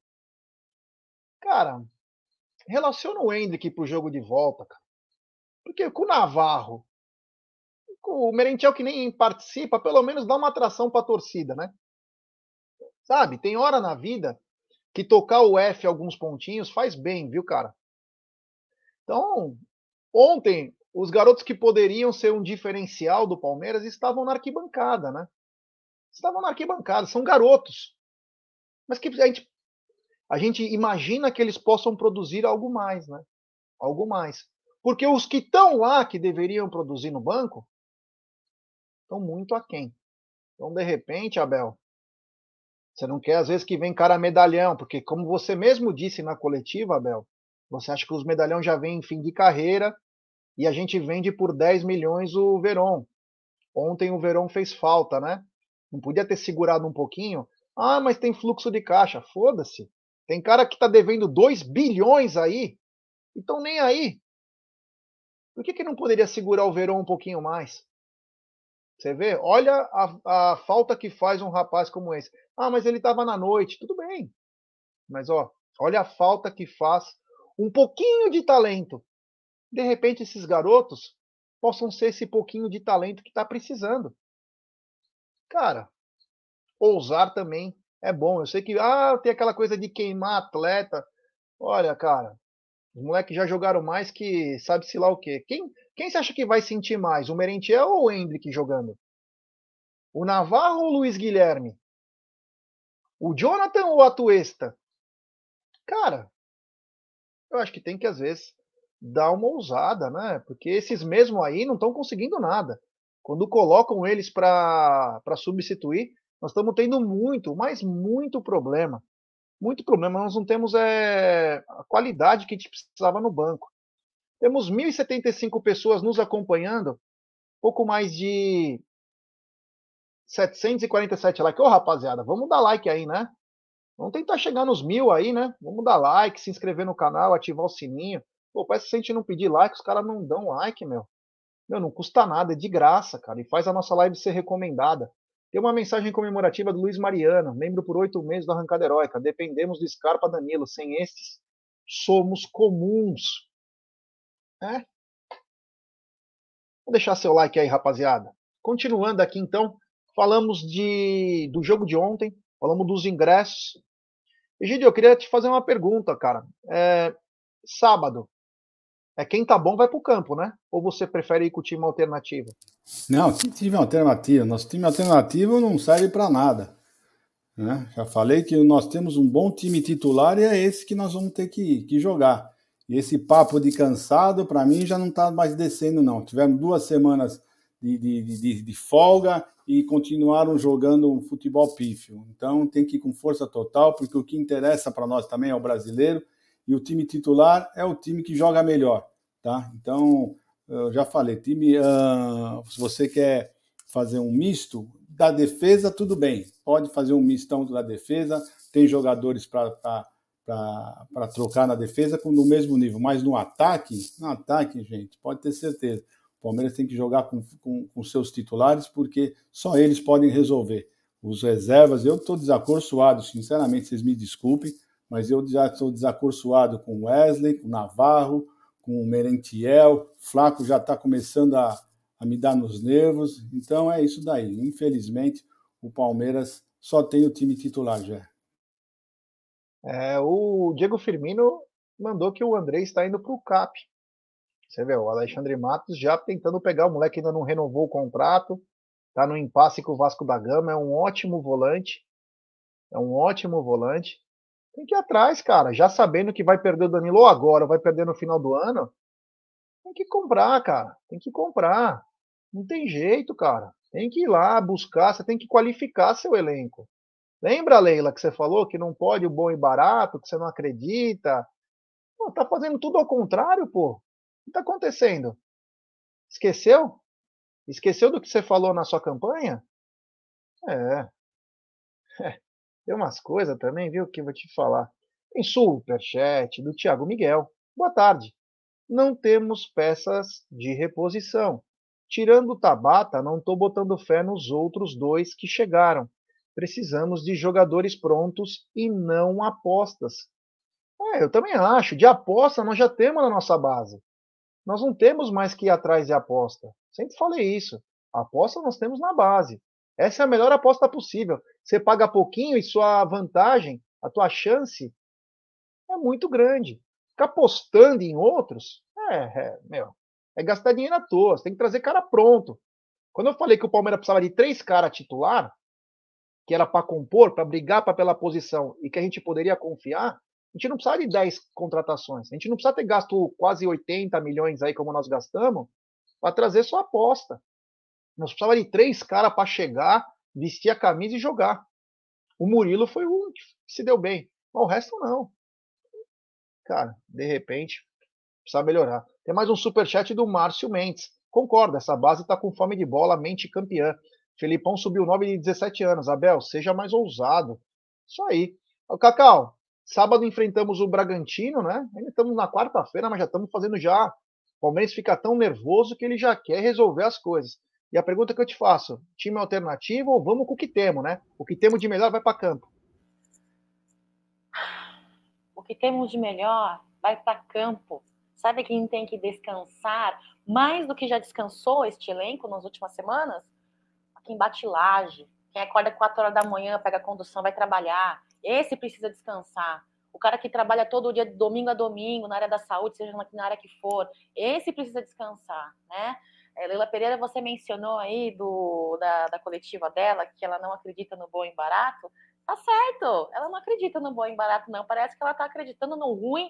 Cara, relaciona o Hendrick pro jogo de volta, cara. Porque com o Navarro, com o Merentiel que nem participa, pelo menos dá uma atração pra torcida, né? Sabe, tem hora na vida que tocar o F alguns pontinhos faz bem, viu, cara? Então, ontem, os garotos que poderiam ser um diferencial do Palmeiras estavam na arquibancada, né? Estavam na arquibancada, são garotos. Mas que a gente, a gente imagina que eles possam produzir algo mais, né? Algo mais. Porque os que estão lá, que deveriam produzir no banco, estão muito aquém. Então, de repente, Abel, você não quer, às vezes, que vem cara medalhão, porque, como você mesmo disse na coletiva, Abel, você acha que os medalhão já vêm em fim de carreira e a gente vende por 10 milhões o Verón. Ontem o Verón fez falta, né? Não podia ter segurado um pouquinho? Ah, mas tem fluxo de caixa. Foda-se. Tem cara que está devendo 2 bilhões aí. Então nem aí. Por que, que não poderia segurar o Verão um pouquinho mais? Você vê? Olha a, a falta que faz um rapaz como esse. Ah, mas ele estava na noite. Tudo bem. Mas ó, olha a falta que faz um pouquinho de talento. De repente, esses garotos possam ser esse pouquinho de talento que está precisando. Cara, ousar também é bom. Eu sei que ah, tem aquela coisa de queimar atleta. Olha, cara, os moleques já jogaram mais que sabe-se lá o quê. Quem, quem você acha que vai sentir mais? O Merentiel ou o Hendrick jogando? O Navarro ou o Luiz Guilherme? O Jonathan ou a Tuesta? Cara, eu acho que tem que, às vezes, dar uma ousada, né? Porque esses mesmo aí não estão conseguindo nada. Quando colocam eles para substituir, nós estamos tendo muito, mas muito problema muito problema. Nós não temos é, a qualidade que a gente precisava no banco. Temos 1.075 pessoas nos acompanhando, pouco mais de 747 likes. Ô, rapaziada, vamos dar like aí, né? Vamos tentar chegar nos mil aí, né? Vamos dar like, se inscrever no canal, ativar o sininho. Pô, parece que se a gente não pedir like, os caras não dão like, meu. Meu, não custa nada, é de graça, cara. E faz a nossa live ser recomendada. Tem uma mensagem comemorativa do Luiz Mariano, membro por oito meses da Arrancada Heróica. Dependemos do Scarpa Danilo. Sem estes, somos comuns. É? Vou deixar seu like aí, rapaziada. Continuando aqui, então, falamos de, do jogo de ontem, falamos dos ingressos. Egidio, eu queria te fazer uma pergunta, cara. É, sábado, é quem tá bom vai para o campo, né? Ou você prefere ir com o time alternativo? Não, que time alternativo? Nosso time alternativo não serve para nada. Né? Já falei que nós temos um bom time titular e é esse que nós vamos ter que, que jogar. E esse papo de cansado, para mim, já não está mais descendo, não. Tivemos duas semanas de, de, de, de, folga e continuaram jogando um futebol pífio. Então tem que ir com força total, porque o que interessa para nós também é o brasileiro e o time titular é o time que joga melhor, tá? Então, eu já falei, time, uh, se você quer fazer um misto da defesa, tudo bem, pode fazer um mistão da defesa, tem jogadores para trocar na defesa no mesmo nível, mas no ataque, no ataque, gente, pode ter certeza, o Palmeiras tem que jogar com, com, com seus titulares, porque só eles podem resolver. Os reservas, eu estou desacorçoado, sinceramente, vocês me desculpem, mas eu já estou desacorçoado com Wesley, com Navarro, com o Merentiel, Flaco já está começando a, a me dar nos nervos, então é isso daí. Infelizmente, o Palmeiras só tem o time titular já. É, o Diego Firmino mandou que o André está indo para o CAP. Você vê, o Alexandre Matos já tentando pegar, o moleque ainda não renovou o contrato, está no impasse com o Vasco da Gama, é um ótimo volante, é um ótimo volante. Tem que ir atrás, cara. Já sabendo que vai perder o Danilo agora, vai perder no final do ano. Tem que comprar, cara. Tem que comprar. Não tem jeito, cara. Tem que ir lá buscar, você tem que qualificar seu elenco. Lembra, Leila, que você falou que não pode o bom e barato, que você não acredita? Pô, tá fazendo tudo ao contrário, pô. O que tá acontecendo? Esqueceu? Esqueceu do que você falou na sua campanha? É. é. Tem umas coisas também, viu, que eu vou te falar. Tem superchat do Thiago Miguel. Boa tarde. Não temos peças de reposição. Tirando o Tabata, não estou botando fé nos outros dois que chegaram. Precisamos de jogadores prontos e não apostas. É, eu também acho. De aposta, nós já temos na nossa base. Nós não temos mais que ir atrás de aposta. Sempre falei isso. Aposta nós temos na base. Essa é a melhor aposta possível. Você paga pouquinho e sua vantagem, a tua chance é muito grande. Ficar apostando em outros, é, é, meu, é gastar dinheiro à toa. Você tem que trazer cara pronto. Quando eu falei que o Palmeiras precisava de três caras titular, que era para compor, para brigar pra, pela posição e que a gente poderia confiar, a gente não precisava de 10 contratações. A gente não precisa ter gasto quase 80 milhões aí, como nós gastamos, para trazer sua aposta. Nós precisávamos de três caras para chegar, vestir a camisa e jogar. O Murilo foi o que se deu bem. Mas o resto não. Cara, de repente, precisa melhorar. Tem mais um superchat do Márcio Mendes. Concordo, essa base está com fome de bola, mente campeã. Felipão subiu 9 de 17 anos. Abel, seja mais ousado. Isso aí. O Cacau, sábado enfrentamos o Bragantino, né? Ainda estamos na quarta-feira, mas já estamos fazendo já. O Palmeiras fica tão nervoso que ele já quer resolver as coisas. E a pergunta que eu te faço: time alternativo ou vamos com o que temos, né? O que temos de melhor vai para campo. O que temos de melhor vai para campo. Sabe quem tem que descansar mais do que já descansou este elenco nas últimas semanas? Quem bate laje, quem acorda 4 horas da manhã, pega a condução, vai trabalhar. Esse precisa descansar. O cara que trabalha todo dia, domingo a domingo, na área da saúde, seja na área que for, esse precisa descansar, né? É, Leila Pereira, você mencionou aí do, da, da coletiva dela que ela não acredita no bom e barato. Tá certo, ela não acredita no bom e barato, não. Parece que ela tá acreditando no ruim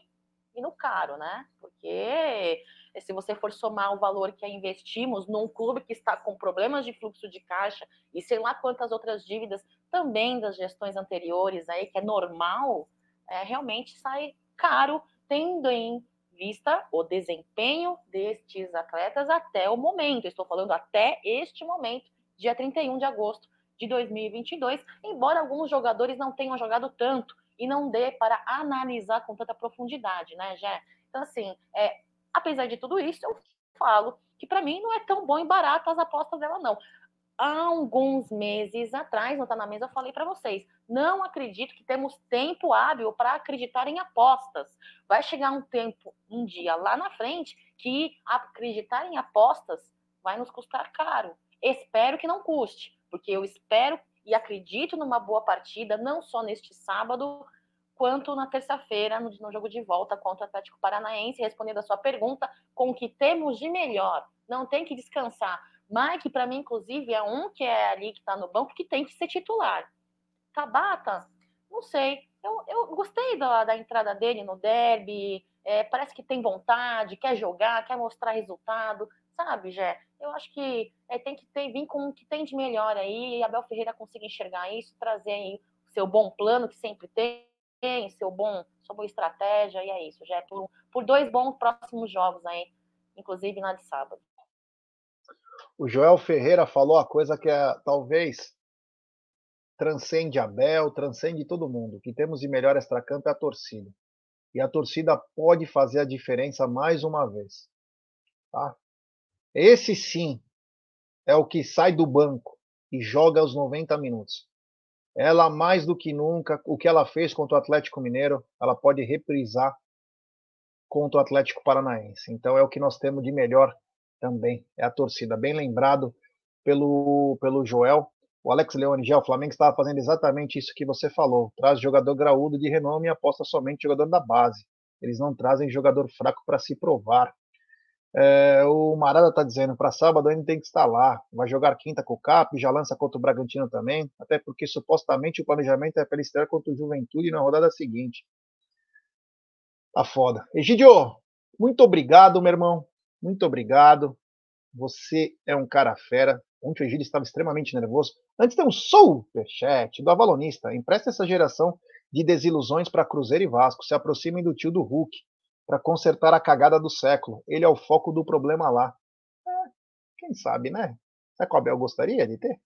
e no caro, né? Porque se você for somar o valor que investimos num clube que está com problemas de fluxo de caixa e sei lá quantas outras dívidas também das gestões anteriores aí, que é normal, é, realmente sai caro, tendo em vista o desempenho destes atletas até o momento. Estou falando até este momento, dia 31 de agosto de 2022, embora alguns jogadores não tenham jogado tanto e não dê para analisar com tanta profundidade, né, Jé? Então, assim, é, apesar de tudo isso, eu falo que para mim não é tão bom e barato as apostas dela, não há alguns meses atrás, não está na mesa, eu falei para vocês, não acredito que temos tempo hábil para acreditar em apostas. Vai chegar um tempo, um dia lá na frente, que acreditar em apostas vai nos custar caro. Espero que não custe, porque eu espero e acredito numa boa partida, não só neste sábado, quanto na terça-feira, no, no, jogo de volta contra o Atlético Paranaense, respondendo a sua pergunta, com o que temos de melhor. Não tem que descansar Mike, para mim, inclusive, é um que é ali que está no banco que tem que ser titular. Tabata, não sei. Eu, eu gostei da, da entrada dele no derby. É, parece que tem vontade, quer jogar, quer mostrar resultado, sabe, Jé? Eu acho que é, tem que ter, vir com o que tem de melhor aí. E Abel Ferreira consiga enxergar isso, trazer aí o seu bom plano que sempre tem, seu bom, sua boa estratégia, e é isso, Jé. Por, por dois bons próximos jogos aí, inclusive na de sábado. O Joel Ferreira falou a coisa que é, talvez transcende Abel, transcende todo mundo. O que temos de melhor extracampo é a torcida. E a torcida pode fazer a diferença mais uma vez. Tá? Esse sim é o que sai do banco e joga os 90 minutos. Ela, mais do que nunca, o que ela fez contra o Atlético Mineiro, ela pode reprisar contra o Atlético Paranaense. Então é o que nós temos de melhor também é a torcida. Bem lembrado pelo, pelo Joel. O Alex Leone já, o Flamengo estava fazendo exatamente isso que você falou. Traz jogador graúdo de renome e aposta somente jogador da base. Eles não trazem jogador fraco para se provar. É, o Marada está dizendo, para sábado ainda tem que estar lá. Vai jogar quinta com o Cap, já lança contra o Bragantino também, até porque supostamente o planejamento é para ele estrear contra o Juventude na rodada seguinte. Tá foda. Egidio, muito obrigado, meu irmão. Muito obrigado. Você é um cara fera. Ontem o Egílio estava extremamente nervoso. Antes tem um superchat do Avalonista. Empresta essa geração de desilusões para Cruzeiro e Vasco. Se aproximem do tio do Hulk para consertar a cagada do século. Ele é o foco do problema lá. É, quem sabe, né? Será que o Abel gostaria de ter?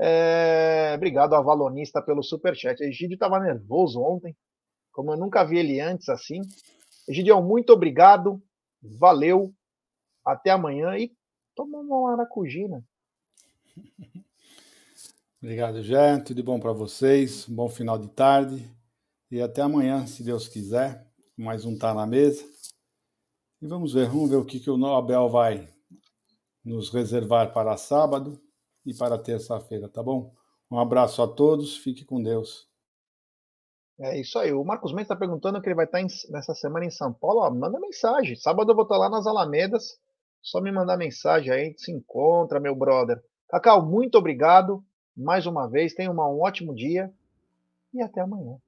É, obrigado, Avalonista, pelo superchat. Egídio estava nervoso ontem, como eu nunca vi ele antes assim. Egidião, muito obrigado. Valeu. Até amanhã e toma uma maracujina. Obrigado, Jé. Tudo bom para vocês. bom final de tarde. E até amanhã, se Deus quiser. Mais um tá na mesa. E vamos ver, vamos ver o que, que o Abel vai nos reservar para sábado e para terça-feira, tá bom? Um abraço a todos, fique com Deus. É isso aí. O Marcos Mendes está perguntando que ele vai estar em, nessa semana em São Paulo. Ó, manda mensagem. Sábado eu vou estar lá nas Alamedas. Só me mandar mensagem aí, se encontra, meu brother. Cacau, muito obrigado mais uma vez. Tenha um ótimo dia e até amanhã.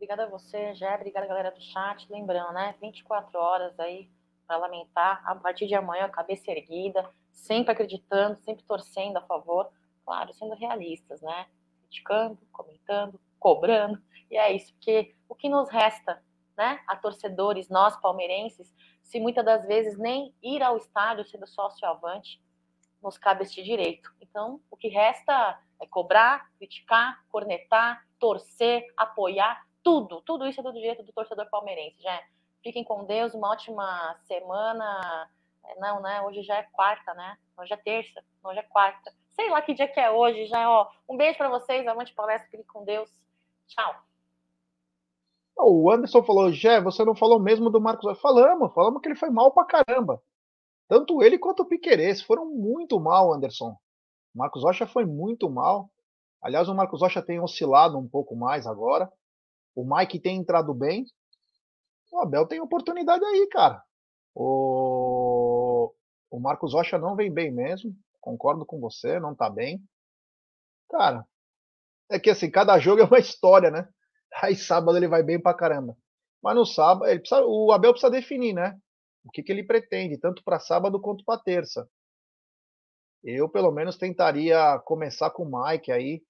Obrigada a você, Jé. Obrigada, galera do chat. Lembrando, né? 24 horas aí para lamentar. A partir de amanhã, cabeça erguida, sempre acreditando, sempre torcendo a favor. Claro, sendo realistas, né? Criticando, comentando, cobrando. E é isso, porque o que nos resta, né? A torcedores, nós palmeirenses, se muitas das vezes nem ir ao estádio sendo sócio avante, nos cabe este direito. Então, o que resta é cobrar, criticar, cornetar, torcer, apoiar tudo, tudo isso é do direito do torcedor palmeirense, já. Fiquem com Deus, uma ótima semana. É, não, né? Hoje já é quarta, né? Hoje é terça, hoje é quarta. Sei lá que dia que é hoje, já, ó. Um beijo para vocês, amante palestra, fiquem com Deus. Tchau. O Anderson falou, Jé, você não falou mesmo do Marcos. Falamos, falamos que ele foi mal pra caramba. Tanto ele quanto o Piquerez foram muito mal, Anderson. O Marcos Rocha foi muito mal. Aliás, o Marcos Rocha tem oscilado um pouco mais agora. O Mike tem entrado bem. O Abel tem oportunidade aí, cara. O, o Marcos Rocha não vem bem mesmo. Concordo com você, não tá bem. Cara, é que assim, cada jogo é uma história, né? Aí sábado ele vai bem pra caramba. Mas no sábado, ele precisa, o Abel precisa definir, né? O que, que ele pretende, tanto para sábado quanto para terça. Eu, pelo menos, tentaria começar com o Mike aí,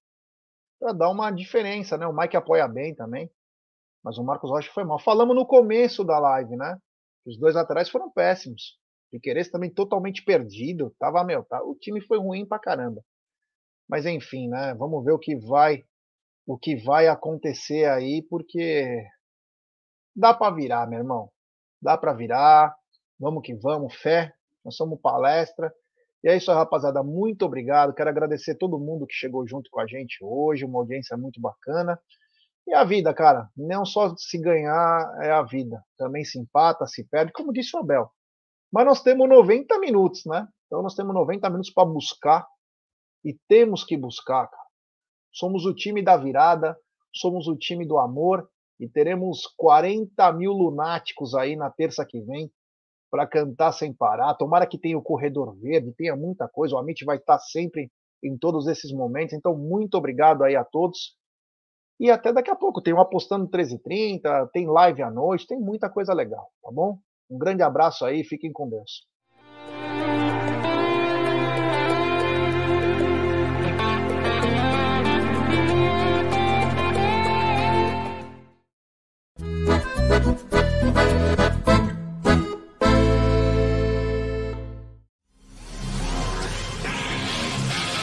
para dar uma diferença, né? O Mike apoia bem também, mas o Marcos Rocha foi mal. Falamos no começo da live, né? Os dois laterais foram péssimos. Piqueires também totalmente perdido. Tava, meu, tá, o time foi ruim pra caramba. Mas enfim, né? Vamos ver o que vai o que vai acontecer aí, porque dá para virar, meu irmão. Dá para virar. Vamos que vamos, fé. Nós somos palestra. E é isso rapaziada. Muito obrigado. Quero agradecer todo mundo que chegou junto com a gente hoje. Uma audiência muito bacana. E a vida, cara, não só se ganhar é a vida. Também se empata, se perde, como disse o Abel. Mas nós temos 90 minutos, né? Então nós temos 90 minutos para buscar. E temos que buscar, cara. Somos o time da virada, somos o time do amor. E teremos 40 mil lunáticos aí na terça que vem para cantar sem parar. Tomara que tenha o corredor verde, tenha muita coisa. O Amit vai estar sempre em todos esses momentos. Então, muito obrigado aí a todos. E até daqui a pouco. Tem um apostando 13h30, tem live à noite, tem muita coisa legal, tá bom? Um grande abraço aí, fiquem com Deus.